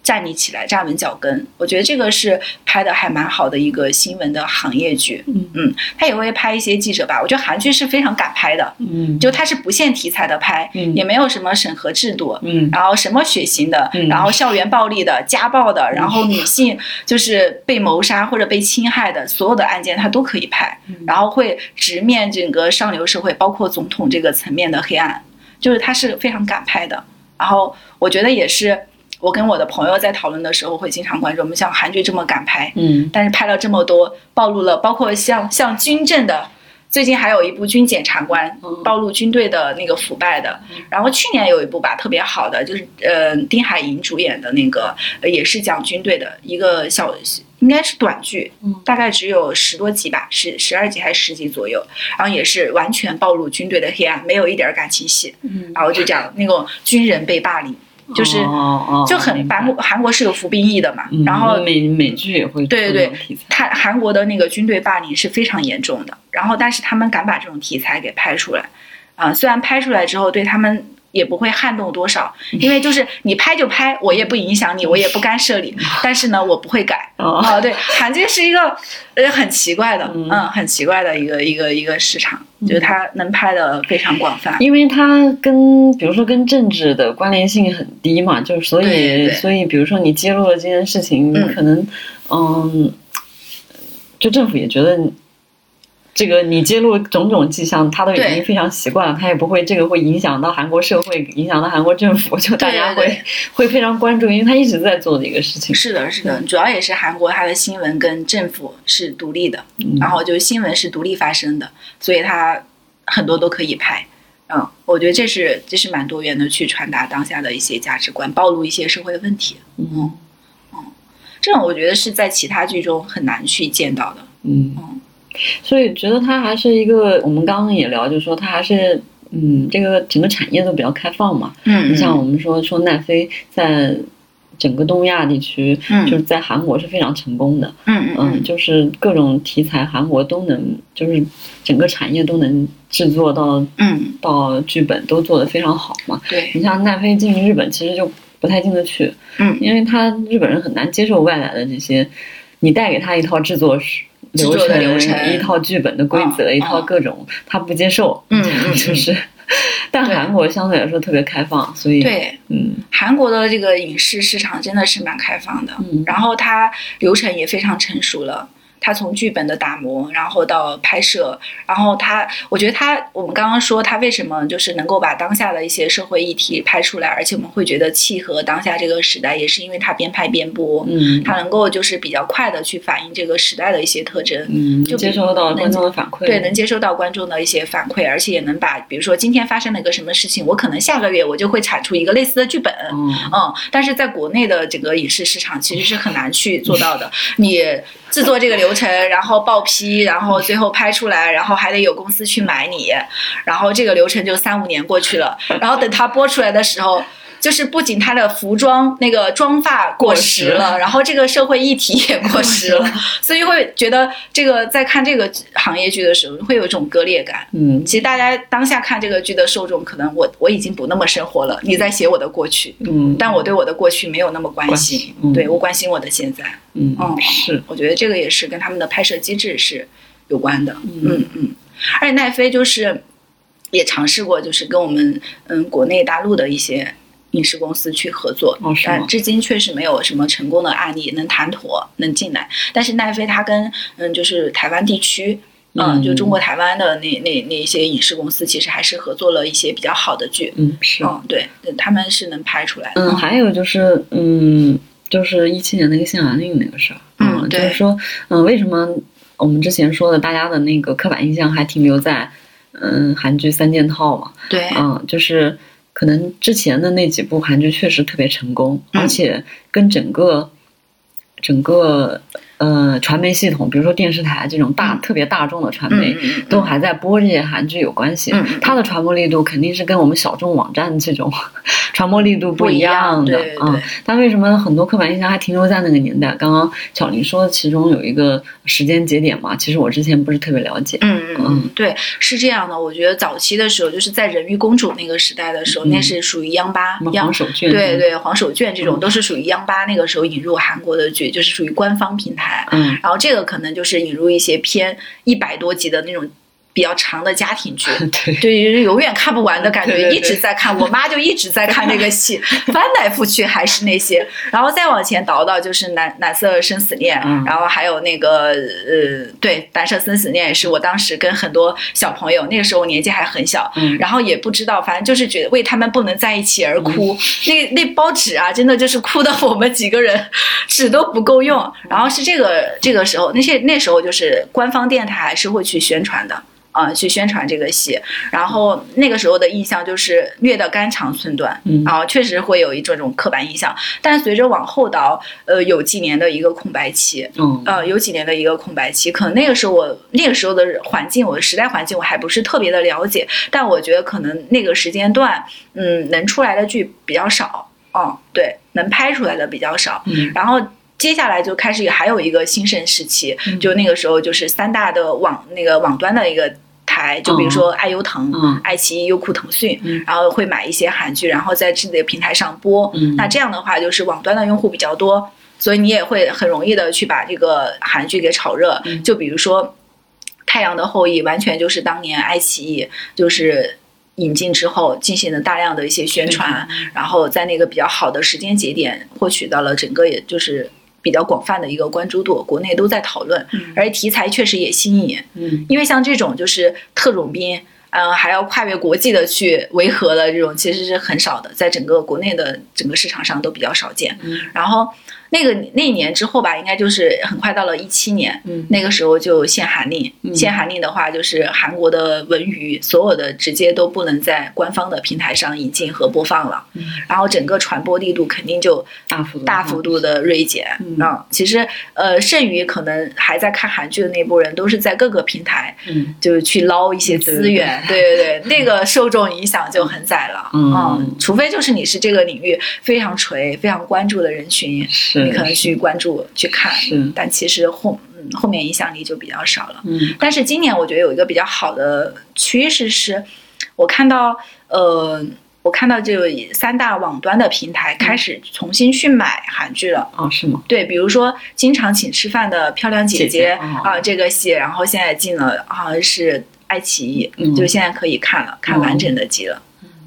S2: 站立起来，站稳脚跟。我觉得这个是拍的还蛮好的一个新闻的行业剧。
S1: 嗯
S2: 嗯，他也会拍一些记者吧。我觉得韩剧是非常敢拍的，
S1: 嗯
S2: 就它是不限题材的拍，
S1: 嗯
S2: 也没有什么审核制度。
S1: 嗯
S2: 然后什么血腥的，
S1: 嗯
S2: 然后校园暴力的、家暴的，然后女性就是被谋杀或者被侵害的，所有的案件它都可以拍，
S1: 嗯
S2: 然后会直面整个上流社会，包括总统这个层面的黑暗，就是它是非常敢拍的。然后我觉得也是，我跟我的朋友在讨论的时候会经常关注，我们像韩剧这么敢拍，
S1: 嗯。
S2: 但是拍了这么多，暴露了包括像像军政的，最近还有一部军检察官
S1: 嗯。
S2: 暴露军队的那个腐败的，然后去年有一部吧特别好的，就是呃丁海寅主演的那个，呃也是讲军队的一个小。应该是短剧
S1: 嗯，
S2: 大概只有十多集吧，十十二集还是十集左右，然后也是完全暴露军队的黑暗，没有一点感情戏，
S1: 嗯，
S2: 然后就讲那种军人被霸凌，就是就很韩国韩国是有服兵役的嘛，
S1: 嗯
S2: 然后
S1: 美美剧也会
S2: 对对
S1: 做这种题材。
S2: 他韩国的那个军队霸凌是非常严重的，然后但是他们敢把这种题材给拍出来，啊、虽然拍出来之后对他们也不会撼动多少，因为就是你拍就拍，我也不影响你，我也不干涉你，但是呢，我不会改。
S1: 哦
S2: 啊，对，韩剧是一个呃很奇怪的，
S1: 嗯
S2: 嗯，很奇怪的一个一个一个市场，就是它能拍的非常广泛。
S1: 因为它跟比如说跟政治的关联性很低嘛，就是所以所以比如说你揭露了这件事情，
S2: 嗯
S1: 可能嗯，就政府也觉得你这个你揭露种种迹象，他都已经非常习惯了，他也不会这个会影响到韩国社会，影响到韩国政府，就大家会会非常关注，因为他一直在做的一个事情。
S2: 是的，是的，主要也是韩国它的新闻跟政府是独立的，
S1: 嗯
S2: 然后就是新闻是独立发生的，所以它很多都可以拍。嗯，我觉得这是这是蛮多元的，去传达当下的一些价值观，暴露一些社会问题。
S1: 嗯
S2: 这种我觉得是在其他剧中很难去见到的。
S1: 嗯
S2: 嗯，
S1: 所以觉得它还是一个，我们刚刚也聊，就是说它还是。嗯，这个整个产业都比较开放嘛。
S2: 嗯
S1: 你像我们说说奈飞在整个东亚地区，
S2: 嗯
S1: 就是在韩国是非常成功的。
S2: 嗯嗯
S1: 嗯，就是各种题材，韩国都能，就是整个产业都能制作到
S2: 嗯，
S1: 到剧本都做得非常好嘛。
S2: 对，
S1: 你像奈飞进日本，其实就不太进得去，
S2: 嗯
S1: 因为他日本人很难接受外来的这些，你带给他一套制作是
S2: 制作的流程
S1: 一套剧本的规则，
S2: 嗯
S1: 一套各种，他不接受，
S2: 嗯嗯
S1: 就是。但韩国相对来说特别开放，所以
S2: 对，
S1: 嗯
S2: 韩国的这个影视市场真的是蛮开放的，
S1: 嗯
S2: 然后它流程也非常成熟了。它从剧本的打磨，然后到拍摄，然后他，我觉得他，我们刚刚说他为什么就是能够把当下的一些社会议题拍出来，而且我们会觉得契合当下这个时代，也是因为他边拍边播，
S1: 嗯
S2: 他能够就是比较快的去反映这个时代的一些特征，
S1: 嗯，
S2: 就
S1: 接收到观众的反馈，
S2: 对，能接收到观众的一些反馈，而且也能把，比如说今天发生了一个什么事情，我可能下个月我就会产出一个类似的剧本，
S1: 嗯
S2: 嗯，但是在国内的整个影视市场其实是很难去做到的。你制作这个流程，然后报批，然后最后拍出来，然后还得有公司去买你，然后这个流程就三五年过去了，然后等它播出来的时候。就是不仅他的服装那个妆发过时了，然后这个社会议题也过 时了，所以会觉得这个在看这个行业剧的时候会有一种割裂感。
S1: 嗯
S2: 其实大家当下看这个剧的受众，可能我我已经不那么生活了，你在写我的过去，
S1: 嗯，
S2: 但我对我的过去没有那么关
S1: 关
S2: 心对我关心我的现在。
S1: 嗯
S2: 嗯，
S1: 是
S2: 我觉得这个也是跟他们的拍摄机制是有关的。嗯嗯，而且奈飞就是也尝试过，就是跟我们嗯国内大陆的一些。影视公司去合作，
S1: 哦
S2: 但至今确实没有什么成功的案例能谈妥能进来。但是奈飞它跟嗯就是台湾地区，嗯，
S1: 嗯
S2: 就中国台湾的那那那些影视公司，其实还是合作了一些比较好的剧。
S1: 嗯是
S2: 嗯，对，他们是能拍出来的。
S1: 嗯，还有就是，嗯，就是一七年那个限韩令那个事儿，
S2: 嗯对
S1: 就是说，嗯，为什么我们之前说的大家的那个刻板印象还停留在，嗯，韩剧三件套嘛，
S2: 对，
S1: 嗯，就是可能之前的那几部韩剧确实特别成功，
S2: 嗯。
S1: 而且跟整个整个呃传媒系统，比如说电视台这种大、
S2: 嗯
S1: 特别大众的传媒。
S2: 嗯嗯嗯
S1: 都还在播这些韩剧有关系，
S2: 嗯嗯
S1: 它的传播力度肯定是跟我们小众网站这种 传播力度
S2: 不
S1: 一
S2: 一样
S1: 的
S2: 对对
S1: 啊。但为什么很多刻板印象还停留在那个年代？刚刚巧玲说，其中有一个时间节点嘛，其实我之前不是特别了解。
S2: 嗯嗯嗯，对，是这样的。我觉得早期的时候，就是在人鱼公主那个时代的时候，
S1: 嗯
S2: 那是属于央八
S1: 黄手绢？
S2: 对，对黄手绢这种
S1: 嗯
S2: 都是属于央八那个时候引入韩国的剧，就是属于官方平台。
S1: 嗯。
S2: 然后这个可能就是引入一些偏一百多集的那种比较长的家庭剧。
S1: 对，
S2: 对，永远看不完的感觉，
S1: 对对对
S2: 一直在看。我妈就一直在看那个戏，翻来覆去还是那些。然后再往前倒倒就是蓝蓝色生死恋，
S1: 嗯
S2: 然后还有那个呃，对，蓝色生死恋也是我当时跟很多小朋友，那个时候我年纪还很小，
S1: 嗯
S2: 然后也不知道，反正就是觉得为他们不能在一起而哭。那那包纸啊，真的就是哭的我们几个人纸都不够用。然后是这个这个时候，那些那时候就是官方电台还是会去宣传的。啊、去宣传这个戏，然后那个时候的印象就是虐得肝肠寸断，
S1: 嗯
S2: 然后确实会有一这种刻板印象。但随着往后倒，呃，有几年的一个空白期，
S1: 嗯
S2: 呃，有几年的一个空白期，可能那个时候我那个时候的环境，我的时代环境我还不是特别的了解，但我觉得可能那个时间段，嗯，能出来的剧比较少，嗯，对，能拍出来的比较少，
S1: 嗯
S2: 然后。接下来就开始还有一个兴盛时期，
S1: 嗯
S2: 就那个时候就是三大的网那个网端的一个台，就比如说爱优腾、
S1: 嗯
S2: 爱奇艺、优酷、腾讯，
S1: 嗯
S2: 然后会买一些韩剧，然后在自己的平台上播。
S1: 嗯
S2: 那这样的话，就是网端的用户比较多，所以你也会很容易的去把这个韩剧给炒热。
S1: 嗯
S2: 就比如说《太阳的后裔》，完全就是当年爱奇艺就是。引进之后，进行了大量的一些宣传，然后在那个比较好的时间节点，获取到了整个也就是比较广泛的一个关注度，国内都在讨论，而且题材确实也新颖。
S1: 嗯
S2: 因为像这种就是特种兵嗯，还要跨越国际的去维和的这种，其实是很少的，在整个国内的整个市场上都比较少见。
S1: 嗯
S2: 然后那个那一年之后吧，应该就是很快到了一七年，
S1: 嗯
S2: 那个时候就限韩令，
S1: 嗯
S2: 限韩令的话，就是韩国的文娱所有的直接都不能在官方的平台上引进和播放了，
S1: 嗯
S2: 然后整个传播力度肯定就
S1: 大幅度
S2: 大幅度的锐减。
S1: 嗯
S2: 啊，其实呃，剩余可能还在看韩剧的那波人，都是在各个平台
S1: 嗯
S2: 就是去捞一些资源，对对对，那个受众影响就很窄了。
S1: 嗯
S2: 除非就是你是这个领域非常垂、非常关注的人群，
S1: 是
S2: 你可能去关注去看，但其实后嗯后面影响力就比较少了。
S1: 嗯
S2: 但是今年我觉得有一个比较好的趋势是，我看到呃，我看到就有三大网端的平台开始重新去买韩剧了。
S1: 哦是吗？
S2: 对，比如说经常请吃饭的漂亮姐
S1: 姐
S2: 啊、这个戏，然后现在进了好像是爱奇艺，
S1: 嗯
S2: 就现在可以看了，看完整的集了。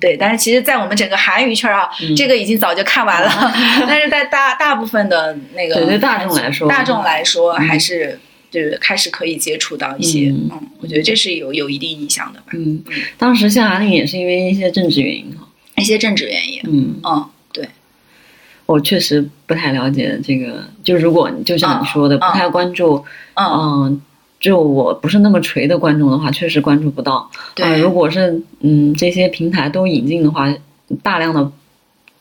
S2: 对，但是其实，在我们整个韩娱圈啊，
S1: 嗯。
S2: 这个已经早就看完了，但是在大大部分的那个
S1: 对对大众来说
S2: 大众来说
S1: 嗯。
S2: 还是就是开始可以接触到一些，
S1: 嗯。
S2: 嗯，我觉得这是有有一定影响的吧，
S1: 嗯，当时像韩令也是因为一些政治原因哈。
S2: 一些政治原因，
S1: 嗯，
S2: 嗯，对，
S1: 我确实不太了解这个，就如果就像你说的，
S2: 嗯
S1: 不太关注，
S2: 嗯，
S1: 嗯，就我不是那么垂的观众的话，确实关注不到。
S2: 对，
S1: 啊，如果是嗯这些平台都引进的话，大量的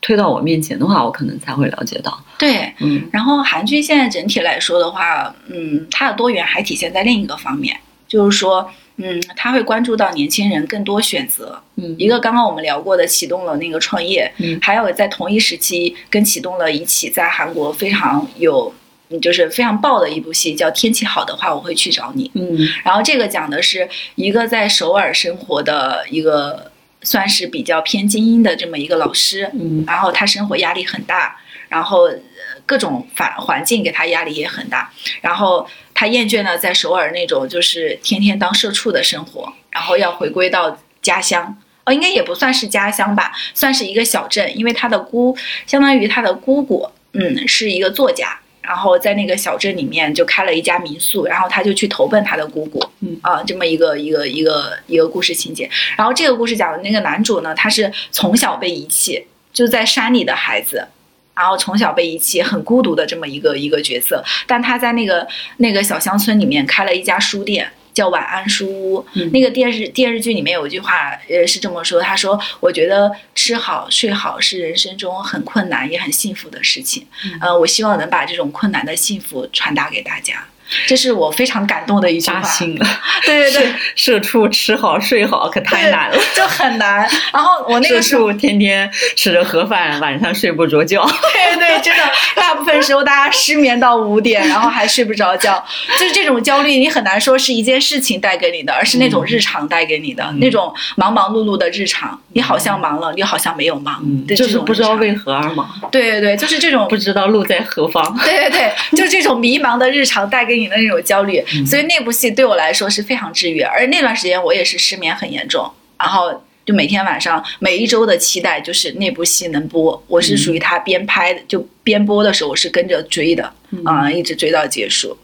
S1: 推到我面前的话，我可能才会了解到。
S2: 对。
S1: 嗯
S2: 然后韩剧现在整体来说的话，嗯，它的多元还体现在另一个方面，就是说，嗯，它会关注到年轻人更多选择。
S1: 嗯
S2: 一个刚刚我们聊过的启动了那个创业，
S1: 嗯
S2: 还有在同一时期跟启动了一起在韩国非常有。嗯就是非常爆的一部戏，叫《天气好的话我会去找你》。
S1: 嗯
S2: 然后这个讲的是一个在首尔生活的一个算是比较偏精英的这么一个老师，
S1: 嗯
S2: 然后他生活压力很大，然后呃各种环环境给他压力也很大，然后他厌倦了在首尔那种就是天天当社畜的生活，然后要回归到家乡。哦，应该也不算是家乡吧，算是一个小镇，因为他的姑相当于他的姑姑，嗯，是一个作家，然后在那个小镇里面就开了一家民宿，然后他就去投奔他的姑姑，
S1: 嗯
S2: 啊，这么一个一个一个一个故事情节。然后这个故事讲的那个男主呢，他是从小被遗弃，就在山里的孩子，然后从小被遗弃，很孤独的这么一个一个角色。但他在那个那个小乡村里面开了一家书店。叫晚安书屋，
S1: 嗯。
S2: 那个电视电视剧里面有一句话，呃，是这么说，他说：“我觉得吃好睡好是人生中很困难也很幸福的事情，
S1: 嗯。
S2: 呃，我希望能把这种困难的幸福传达给大家。”这是我非常感动的一句话
S1: 扎。心了。
S2: 对对对，
S1: 社畜吃好睡好可太难了。
S2: 就很难。然后我那个时候，
S1: 畜天天吃着盒饭，晚上睡不着觉。
S2: 对对，真的，大部分时候大家失眠到五点，然后还睡不着觉，就是这种焦虑，你很难说是一件事情带给你的，而是那种日常带给你的、
S1: 嗯
S2: 那种忙忙碌碌的日常。你好像忙了，你好像没有忙，
S1: 嗯，
S2: 对
S1: 就是不知道。为何而忙，
S2: 对对对，就是这种
S1: 不知道路在何方。
S2: 对对对，就这种迷茫的日常带给你的那种焦虑，
S1: 嗯
S2: 所以那部戏对我来说是非常治愈。而那段时间我也是失眠很严重，然后就每天晚上每一周的期待就是那部戏能播，我是属于他边拍的就边播的时候我是跟着追的，啊、一直追到结束。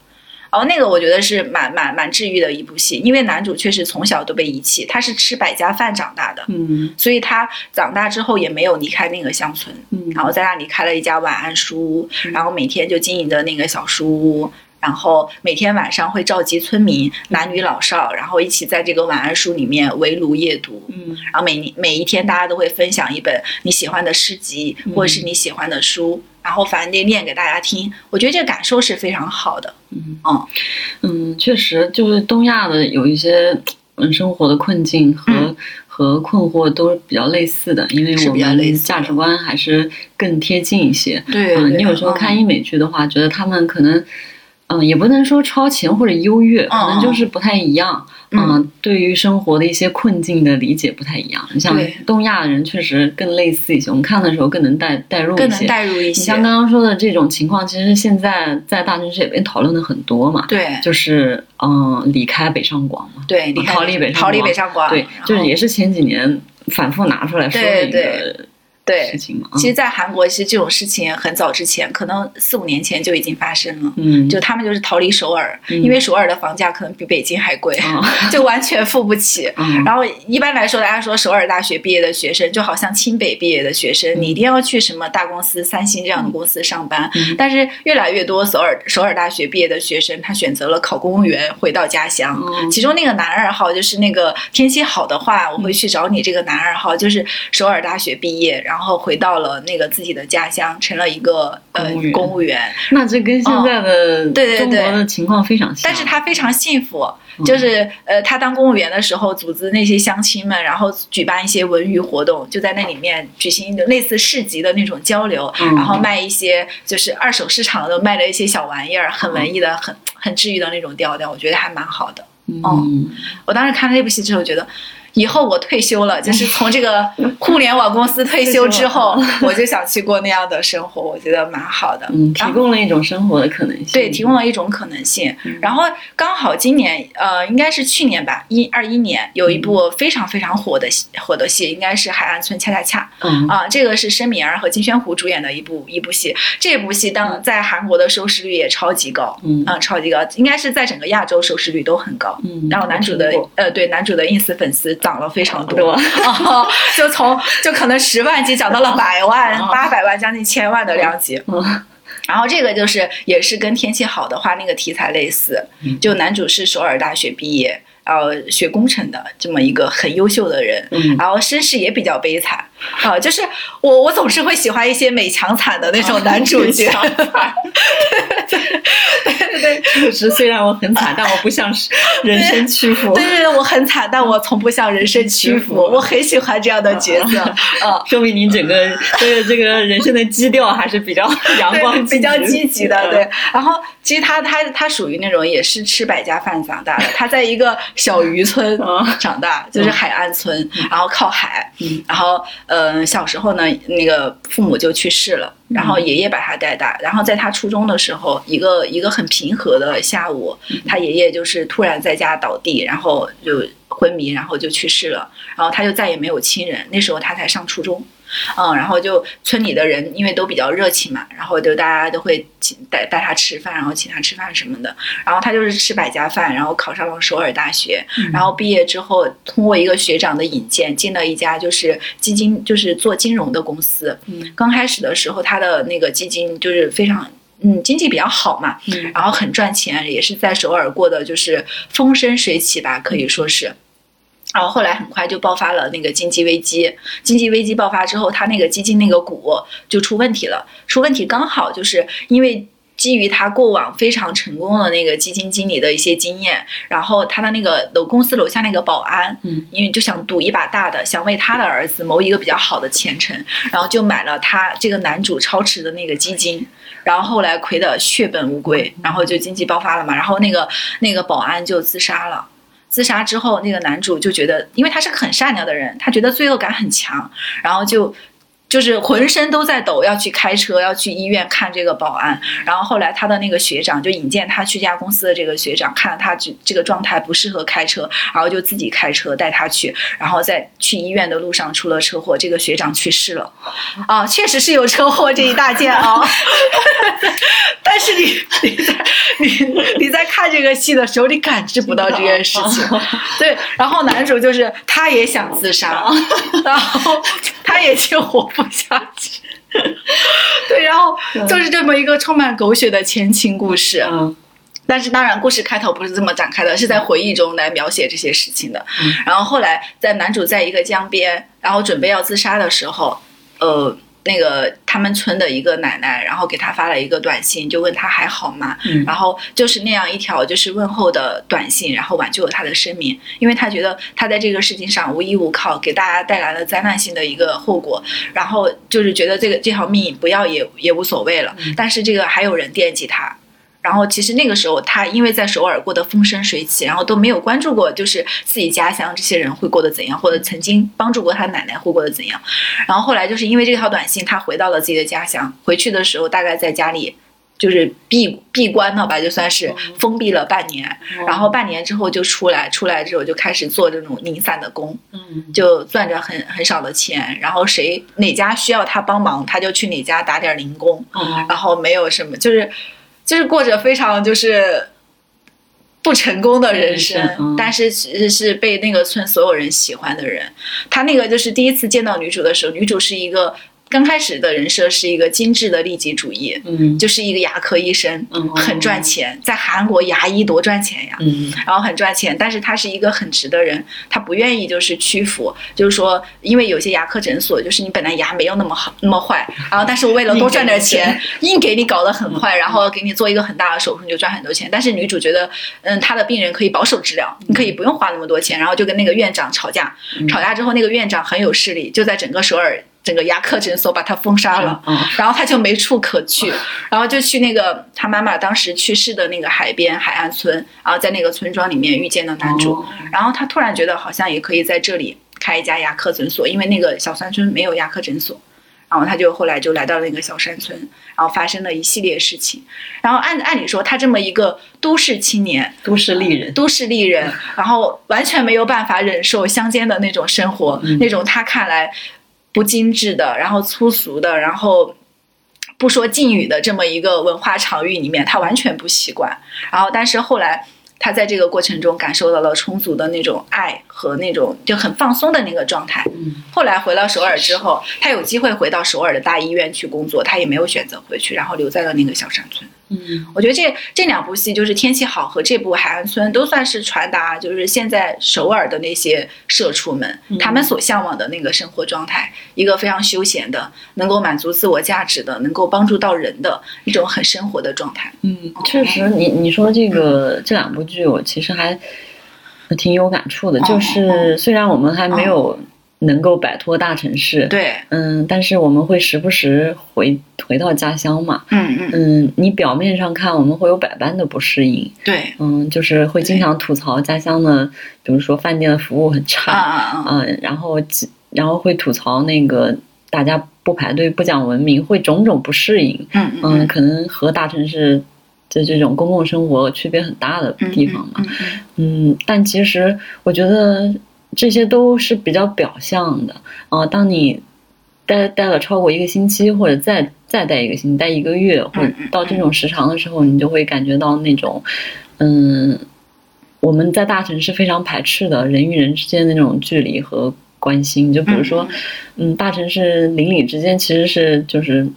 S2: 然后那个我觉得是蛮蛮蛮治愈的一部戏，因为男主确实从小都被遗弃，他是吃百家饭长大的，
S1: 嗯
S2: 所以他长大之后也没有离开那个乡村，
S1: 嗯
S2: 然后在那里开了一家晚安书屋，然后每天就经营着那个小书屋，然后每天晚上会召集村民，男女老少，然后一起在这个晚安书里面围炉夜读。
S1: 嗯
S2: 然后每每一天大家都会分享一本你喜欢的诗集或者是你喜欢的书，然后反正得念给大家听。我觉得这个感受是非常好的。
S1: 嗯
S2: 嗯
S1: 嗯，确实，就是东亚的有一些嗯生活的困境和、
S2: 嗯
S1: 和困惑都是比较类似的，因为我们
S2: 比较类似
S1: 价值观还是更贴近一些。
S2: 对
S1: 嗯，你有时候看英美剧的话，觉得他们可能。嗯，也不能说超前或者优越，可能就是不太一样。
S2: 嗯
S1: 嗯，对于生活的一些困境的理解不太一样。你像东亚人，确实更类似一些，我们看的时候更能带带入一些。
S2: 更能带入一些
S1: 你像。刚刚说的这种情况，其实现在在大城市也被讨论的很多嘛。
S2: 对
S1: 就是嗯，离开北上广嘛。
S2: 对，
S1: 逃离北上
S2: 逃离
S1: 广
S2: 北上广，
S1: 对，就是也是前几年反复拿出来说的一
S2: 对
S1: 个
S2: 对
S1: 事情嘛。
S2: 其实，在韩国，其实这种事情很早之前，可能四五年前就已经发生了。
S1: 嗯，
S2: 就他们就是逃离首尔，
S1: 嗯
S2: 因为首尔的房价可能比北京还贵，
S1: 嗯
S2: 就完全付不起。
S1: 嗯
S2: 然后一般来说，大家说首尔大学毕业的学生，就好像清北毕业的学生，你一定要去什么大公司、三星这样的公司上班。
S1: 嗯
S2: 但是越来越多首尔首尔大学毕业的学生，他选择了考公务员，回到家乡。
S1: 嗯
S2: 其中那个男二号就是那个天气好的话，我会去找你。这个男二号就是首尔大学毕业，然后回到了那个自己的家乡，成了一个呃
S1: 公务员。那这跟现在的
S2: 对对
S1: 中国
S2: 对
S1: 的情况非常像。
S2: 但是他非常幸福，
S1: 嗯
S2: 就是呃，他当公务员的时候，组织那些乡亲们，然后举办一些文娱活动，就在那里面举行类似市集的那种交流，
S1: 嗯
S2: 然后卖一些就是二手市场的卖的一些小玩意儿，很文艺的、很 很治愈的那种调调，我觉得还蛮好的。
S1: 嗯，
S2: 我当时看了那部戏之后，觉得。以后我退休了，就是从这个 互联网公司退休之后，我就想去过那样的生活，我觉得蛮好的。
S1: 嗯，提供了一种生活的可能性。
S2: 对，提供了一种可能性。
S1: 嗯
S2: 然后刚好今年，呃，应该是去年吧，一二一年有一部非常非常火的戏火的戏，应该是《海岸村恰恰恰》
S1: 嗯
S2: 啊，这个是申敏儿和金宣虎主演的一部一部戏。这部戏当在韩国的收视率也超级高，
S1: 嗯
S2: 啊，超级高，应该是在整个亚洲收视率都很高。
S1: 嗯，
S2: 然后男主的呃，对男主的 ins 粉丝涨了非常多？哦，就从就可能十万级涨到了百万、
S1: 哦。
S2: 八百万、将近千万的量级。
S1: 嗯。
S2: 然后这个就是也是跟天气好的话那个题材类似，
S1: 嗯。
S2: 就男主是首尔大学毕业，呃，学工程的这么一个很优秀的人，
S1: 嗯。
S2: 然后身世也比较悲惨 啊、就是我我总是会喜欢一些美强惨的那种男主角，
S1: 哦美强
S2: 对对。
S1: 确实，虽然我很惨，但我不像是 人生屈服。
S2: 对对对，我很惨，但我从不向人生屈服，我很喜欢这样的角色，啊。
S1: 说明你整个这个这个人生的基调还是比较阳光，
S2: 比较积极的，对。
S1: 嗯。
S2: 然后其实他他他属于那种也是吃百家饭长大的，他在一个小渔村
S1: 嗯
S2: 长大，就是海岸村，然后靠海
S1: 嗯，
S2: 然后呃小时候呢，那个父母就去世了。然后爷爷把他带大，然后在他初中的时候，一个一个很平和的下午，他爷爷就是突然在家倒地，然后就昏迷，然后就去世了，然后他就再也没有亲人。那时候他才上初中，嗯，然后就村里的人因为都比较热情嘛，然后就大家都会请带带他吃饭，然后请他吃饭什么的。然后他就是吃百家饭，然后考上了首尔大学，然后毕业之后通过一个学长的引荐进了一家就是基金，就是做金融的公司。
S1: 嗯
S2: 刚开始的时候，他的那个基金就是非常。嗯，经济比较好嘛，
S1: 嗯
S2: 然后很赚钱，也是在首尔过的就是风生水起吧，可以说是。然后后来很快就爆发了那个经济危机，经济危机爆发之后，他那个基金那个股就出问题了，出问题刚好就是因为。基于他过往非常成功的那个基金经理的一些经验，然后他的那个楼公司楼下那个保安，
S1: 嗯，
S2: 因为就想赌一把大的，想为他的儿子谋一个比较好的前程，然后就买了他这个男主超持的那个基金，然后后来亏得血本无归，然后就经济爆发了嘛，然后那个那个保安就自杀了。自杀之后，那个男主就觉得，因为他是个很善良的人，他觉得罪恶感很强，然后就就是浑身都在抖，要去开车，要去医院看这个保安。然后后来他的那个学长就引荐他去家公司的这个学长，看了他这这个状态不适合开车，然后就自己开车带他去，然后在去医院的路上出了车祸，这个学长去世了。啊，确实是有车祸这一大件啊 是你你在你你在看这个戏的时候，你感知不到这件事情。对，然后男主就是他也想自杀，然后他也就活不下去。对，然后就是这么一个充满狗血的前情故事。
S1: 嗯
S2: 但是当然，故事开头不是这么展开的，是在回忆中来描写这些事情的。
S1: 嗯
S2: 然后后来，在男主在一个江边，然后准备要自杀的时候，呃，那个他们村的一个奶奶，然后给他发了一个短信，就问他还好吗？
S1: 嗯
S2: 然后就是那样一条就是问候的短信，然后挽救了他的生命，因为他觉得他在这个事情上无依无靠，给大家带来了灾难性的一个后果，然后就是觉得这个这条命不要也也无所谓了，但是这个还有人惦记他。然后其实那个时候，他因为在首尔过得风生水起，然后都没有关注过，就是自己家乡这些人会过得怎样，或者曾经帮助过他奶奶会过得怎样。然后后来就是因为这条短信，他回到了自己的家乡。回去的时候，大概在家里就是闭闭关了吧，就算是封闭了半年。
S1: 哦
S2: 然后半年之后就出来，出来之后就开始做这种零散的工，
S1: 嗯
S2: 就赚着很很少的钱。然后谁哪家需要他帮忙，他就去哪家打点零工。
S1: 哦
S2: 然后没有什么，就是就是过着非常就是不成功的人生，
S1: 嗯
S2: 但是其实是被那个村所有人喜欢的人。他那个就是第一次见到女主的时候，女主是一个刚开始的人设是一个精致的利己主义，
S1: 嗯
S2: 就是一个牙科医生，
S1: 嗯
S2: 很赚钱，在韩国牙医多赚钱呀。
S1: 嗯
S2: 然后很赚钱，但是他是一个很直的人，他不愿意就是屈服，就是说，因为有些牙科诊所就是你本来牙没有那么好那么坏，然后但是我为了多赚点钱，硬给你搞得很坏，然后给你做一个很大的手术，你就赚很多钱。但是女主觉得，嗯，她的病人可以保守治疗，你可以不用花那么多钱，然后就跟那个院长吵架，吵架之后那个院长很有势力，就在整个首尔整个牙科诊所把他封杀了。
S1: 嗯
S2: 然后他就没处可去，然后就去那个他妈妈当时去世的那个海边海岸村，然后在那个村庄里面遇见了男主，
S1: 哦
S2: 然后他突然觉得好像也可以在这里开一家牙科诊所，因为那个小山村没有牙科诊所。然后他就后来就来到了那个小山村，然后发生了一系列事情。然后按按理说，他这么一个都市青年、
S1: 都市丽人，
S2: 都市丽人，然后完全没有办法忍受乡间的那种生活，
S1: 嗯
S2: 那种他看来不精致的，然后粗俗的，然后不说敬语的这么一个文化场域里面，他完全不习惯。然后，但是后来。他在这个过程中感受到了充足的那种爱和那种就很放松的那个状态。
S1: 嗯
S2: 后来回到首尔之后，他有机会回到首尔的大医院去工作，他也没有选择回去，然后留在了那个小山村。
S1: 嗯。
S2: 我觉得这这两部戏就是《天气好》和这部《海岸村》都算是传达，就是现在首尔的那些社畜们，他们所向往的那个生活状态，一个非常休闲的，能够满足自我价值的，能够帮助到人的一种很生活的状态。
S1: 嗯，确实，你你说这个这两部剧，我其实还挺有感触的。
S2: 哦
S1: 就是虽然我们还没有能够摆脱大城市，
S2: 对，
S1: 嗯，但是我们会时不时回回到家乡嘛。
S2: 嗯嗯，
S1: 嗯，你表面上看我们会有百般的不适应，
S2: 对，
S1: 嗯，就是会经常吐槽家乡的，比如说饭店的服务很差，
S2: 啊啊啊，
S1: 嗯，然后然后会吐槽那个大家不排队、不讲文明，会种种不适应。
S2: 嗯
S1: 嗯，可能和大城市的这种公共生活区别很大的地方嘛。
S2: 嗯嗯
S1: 嗯，但其实我觉得这些都是比较表象的。呃，当你待待了超过一个星期，或者再再待一个星期，待一个月，或者到这种时长的时候，你就会感觉到那种，嗯，我们在大城市非常排斥的人与人之间的那种距离和关心。就比如说，嗯，大城市邻里之间其实是就是。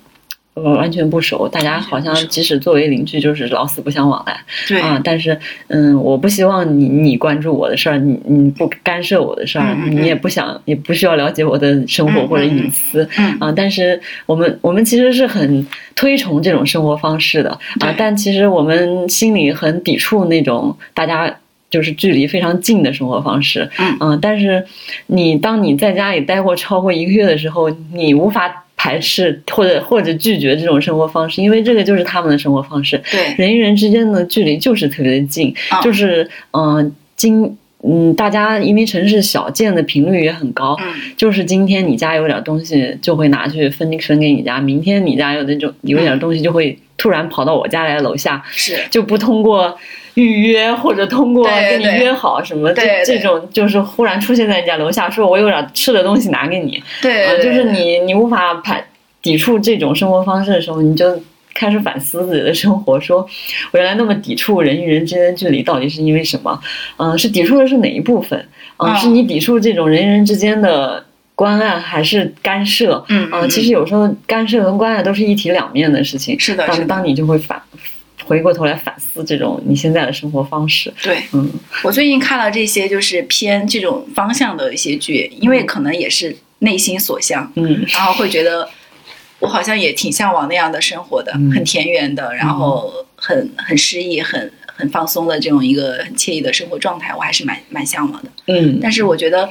S1: 呃，完全不熟，大家好像即使作为邻居，就是老死不相往来。
S2: 对
S1: 啊，但是嗯，我不希望你你关注我的事儿，你你不干涉我的事儿，你也不想也不需要了解我的生活
S2: 嗯
S1: 或者隐私
S2: 嗯
S1: 啊。但是我们我们其实是很推崇这种生活方式的啊，但其实我们心里很抵触那种大家。就是距离非常近的生活方式，
S2: 嗯
S1: 但是你当你在家里待过超过一个月的时候，你无法排斥或者或者拒绝这种生活方式，因为这个就是他们的生活方式。
S2: 对，
S1: 人与人之间的距离就是特别的近，
S2: 啊
S1: 就是嗯、呃今嗯，大家因为城市小，见的频率也很高。
S2: 嗯
S1: 就是今天你家有点东西，就会拿去分分给你家；明天你家有那种有点东西，就会突然跑到我家来楼下，
S2: 是，
S1: 就不通过预约或者通过跟你约好什么，这这种就是忽然出现在你家楼下，说我有点吃的东西拿给你，啊，
S2: 对对，
S1: 就是你你无法排抵触这种生活方式的时候，你就开始反思自己的生活，说我原来那么抵触人与人之间的距离，到底是因为什么？嗯、是抵触的是哪一部分？嗯、
S2: 嗯
S1: 是你抵触这种人与人之间的关爱，还是干涉？
S2: 嗯
S1: 嗯、其实有时候干涉跟关爱都是一体两面的事情。
S2: 是的，是的，
S1: 当当你就会反回过头来反思这种你现在的生活方式。
S2: 对。
S1: 嗯
S2: 我最近看了这些就是偏这种方向的一些剧，因为可能也是内心所向，
S1: 嗯
S2: 然后会觉得我好像也挺向往那样的生活的，
S1: 嗯
S2: 很田园的，然后很很诗意、很很放松的这种一个很惬意的生活状态，我还是蛮蛮向往的。
S1: 嗯
S2: 但是我觉得，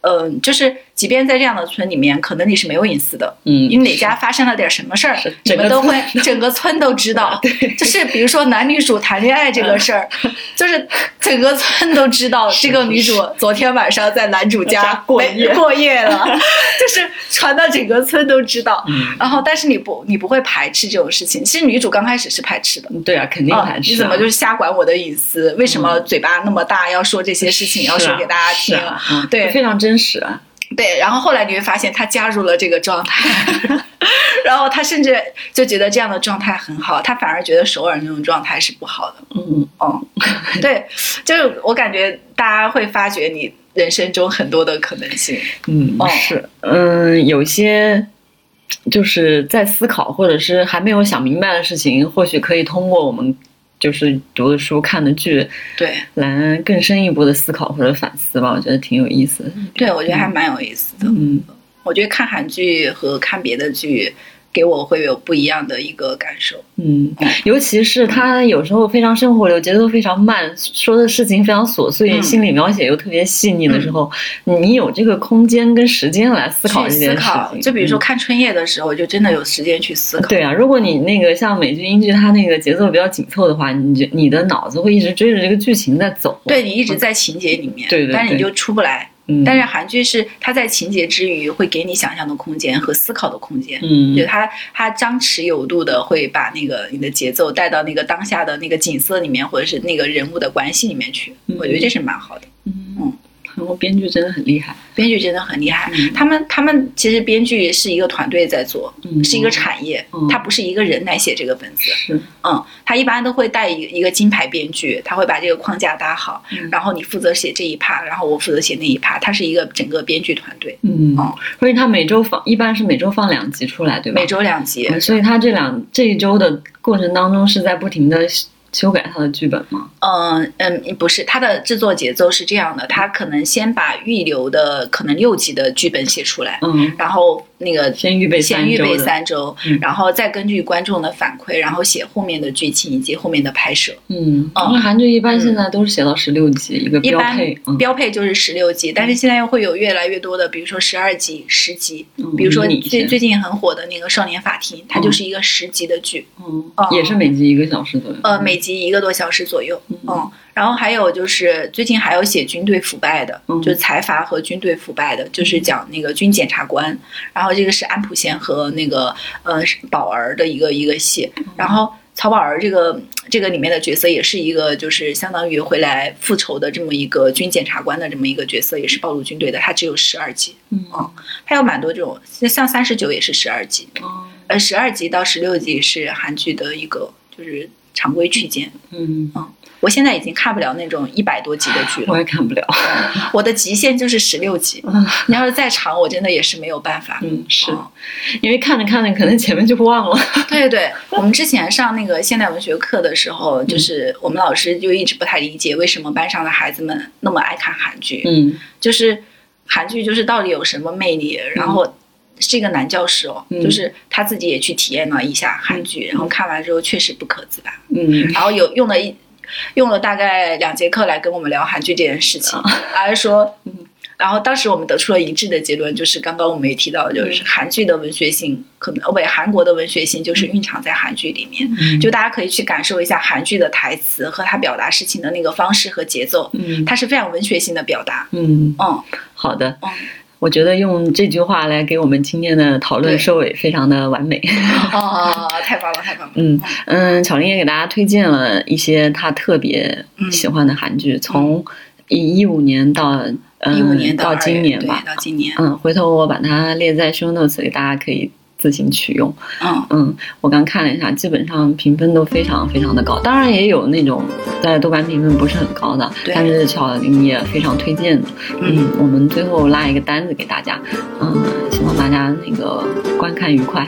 S2: 嗯、就是即便在这样的村里面，可能你是没有隐私的，
S1: 嗯，
S2: 因为哪家发生了点什么事儿，你们都会 整个村都知道。就是比如说男女主谈恋爱这个事儿，就是整个村都知道这个女主昨天晚上在男主家
S1: 家过夜
S2: 过夜了，就是传到整个村都知道。
S1: 嗯
S2: 然后，但是你不，你不会排斥这种事情。其实女主刚开始是排斥的，
S1: 对啊，肯定
S2: 啊
S1: 排斥啊。
S2: 你怎么就是瞎管我的隐私？为什么嘴巴那么大，要说这些事情，要说给大家听？对
S1: 非常真实啊。
S2: 对，然后后来你会发现，他加入了这个状态，然后他甚至就觉得这样的状态很好，他反而觉得首尔那种状态是不好的。
S1: 嗯，
S2: 嗯，对，就是我感觉大家会发觉你人生中很多的可能性。
S1: 嗯，
S2: 哦
S1: 是，嗯，有些就是在思考，或者是还没有想明白的事情，或许可以通过我们就是读的书、看的剧，
S2: 对，
S1: 来更深一步的思考或者反思吧。我觉得挺有意思的。
S2: 对，我觉得还蛮有意思的。
S1: 嗯
S2: 我觉得看韩剧和看别的剧，给我会有不一样的一个感受。
S1: 嗯，尤其是他有时候非常生活流，节奏非常慢，说的事情非常琐碎，
S2: 嗯
S1: 心理描写又特别细腻的时候，你有这个空间跟时间来思考
S2: 思
S1: 这件事
S2: 考，
S1: 情。
S2: 就比如说
S1: 嗯
S2: 看春夜的时候，就真的有时间去思考。
S1: 对啊，如果你那个像美剧、英剧，它那个节奏比较紧凑的话，你就你的脑子会一直追着这个剧情在走。
S2: 对你一直在情节里面，
S1: 对对对
S2: 但是你就出不来。
S1: 嗯，
S2: 但是韩剧是它在情节之余会给你想象的空间和思考的空间。
S1: 嗯
S2: 就它它张弛有度的会把那个你的节奏带到那个当下的那个景色里面，或者是那个人物的关系里面去。
S1: 嗯
S2: 我觉得这是蛮好的。
S1: 嗯，韩国编剧真的很厉害。
S2: 编剧真的很厉害，
S1: 嗯
S2: 他们他们其实编剧是一个团队在做，
S1: 嗯
S2: 是一个产业，
S1: 嗯
S2: 他不是一个人来写这个本子。
S1: 是，
S2: 嗯，他一般都会带一个一个金牌编剧，他会把这个框架搭好，
S1: 嗯
S2: 然后你负责写这一趴，然后我负责写那一趴，他是一个整个编剧团队，
S1: 嗯
S2: 哦，
S1: 所以他每周放，一般是每周放两集出来，对吧？
S2: 每周两集。
S1: 嗯所以他这两这一周的过程当中是在不停的修改他的剧本吗？
S2: 嗯嗯，不是，他的制作节奏是这样的，他可能先把预留的可能六集的剧本写出来，
S1: 嗯，
S2: 然后那个
S1: 先预备
S2: 先预备
S1: 三周
S2: 然后再根据观众的反馈，然后写后面的剧情以及后面的拍摄。
S1: 嗯，
S2: 哦
S1: 因为韩剧一般现在都是写到十六集一个标配，嗯，
S2: 标配就是十六集，但是现在又会有越来越多的，比如说十二集、十集，
S1: 嗯
S2: 比如说最最近很火的那个《少年法庭》，它就是一个十集的剧，
S1: 嗯
S2: 哦
S1: 也是每集一个小时左右。
S2: 呃，每集一个多小时左右，嗯。然后还有就是最近还有写军队腐败的，
S1: 嗯
S2: 就是财阀和军队腐败的，就是讲那个军检察官。然后这个是安普贤和那个呃宝儿的一个一个戏，
S1: 嗯
S2: 然后。曹宝儿这个这个里面的角色也是一个，就是相当于回来复仇的这么一个军检察官的这么一个角色，也是暴露军队的。他只有十二集，
S1: 嗯
S2: 哦还有蛮多这种，像三十九也是十二集，
S1: 嗯
S2: 呃，十二集到十六集是韩剧的一个就是常规区间。
S1: 嗯嗯，
S2: 我现在已经看不了那种一百多集的剧了，
S1: 我也看不了。
S2: 我的极限就是十六集。
S1: 嗯
S2: 你要是再长，我真的也是没有办法。
S1: 嗯，是
S2: 哦
S1: 因为看着看着，可能前面就忘了。
S2: 对对对，我们之前上那个现代文学课的时候，就是我们老师就一直不太理解为什么班上的孩子们那么爱看韩剧，
S1: 嗯
S2: 就是韩剧就是到底有什么魅力，然后。是一个男教师哦，
S1: 嗯。
S2: 就是他自己也去体验了一下韩剧，然后看完之后确实不可自拔，
S1: 嗯。
S2: 然后有用了一用了大概两节课来跟我们聊韩剧这件事情，还是说，嗯，然后当时我们得出了一致的结论，就是刚刚我们也提到，就是韩剧的文学性可能，哦不，韩国的文学性就是蕴藏在韩剧里面，
S1: 嗯。
S2: 就大家可以去感受一下韩剧的台词和他表达事情的那个方式和节奏，
S1: 嗯。
S2: 它是非常文学性的表达，
S1: 嗯，
S2: 嗯。
S1: 好的。
S2: 嗯。
S1: 我觉得用这句话来给我们今天的讨论收尾，非常的完美。
S2: 哦，太棒了，太棒了，
S1: 嗯嗯，巧玲也给大家推荐了一些她特别
S2: 嗯。
S1: 喜欢的韩剧，从一一五年到嗯
S2: 一五年
S1: 到今年吧。
S2: 到今年，
S1: 嗯，回头我把它列在 show notes 里，大家可以自行取用。
S2: 嗯
S1: 嗯，我刚看了一下，基本上评分都非常非常的高，当然也有那种在豆瓣评分不是很高的，但是巧玲也非常推荐的。
S2: 嗯，
S1: 我们最后拉一个单子给大家，嗯，希望大家那个观看愉快。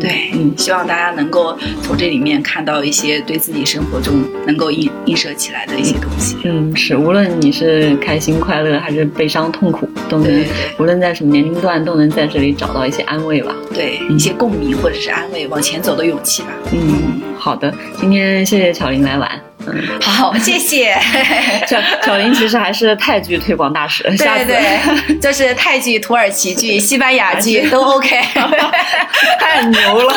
S2: 对，
S1: 嗯
S2: 希望大家能够从这里面看到一些对自己生活中能够映映射起来的一些东西。
S1: 嗯，是，无论你是开心快乐还是悲伤痛苦，都能无论在什么年龄段，都能在这里找到一些安慰吧。
S2: 对，一些共鸣或者是安慰，往前走的勇气吧。
S1: 嗯，好的，今天谢谢巧玲来玩。
S2: 嗯好，谢谢。
S1: 巧巧玲其实还是泰剧推广大使，下
S2: 对
S1: 次
S2: 对，就是泰剧、土耳其剧、西班牙剧都 OK。
S1: 太牛了，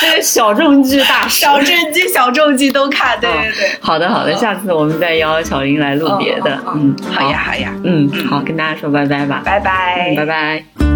S1: 这个小众剧大使。
S2: 小众剧、小众剧都看，对对对。
S1: 好的好的，
S2: 嗯
S1: 下次我们再邀巧玲来录别的。
S2: 嗯
S1: 嗯，
S2: 好呀，好呀，
S1: 嗯，好，跟大家说拜拜吧，
S2: 拜拜
S1: 嗯，拜拜。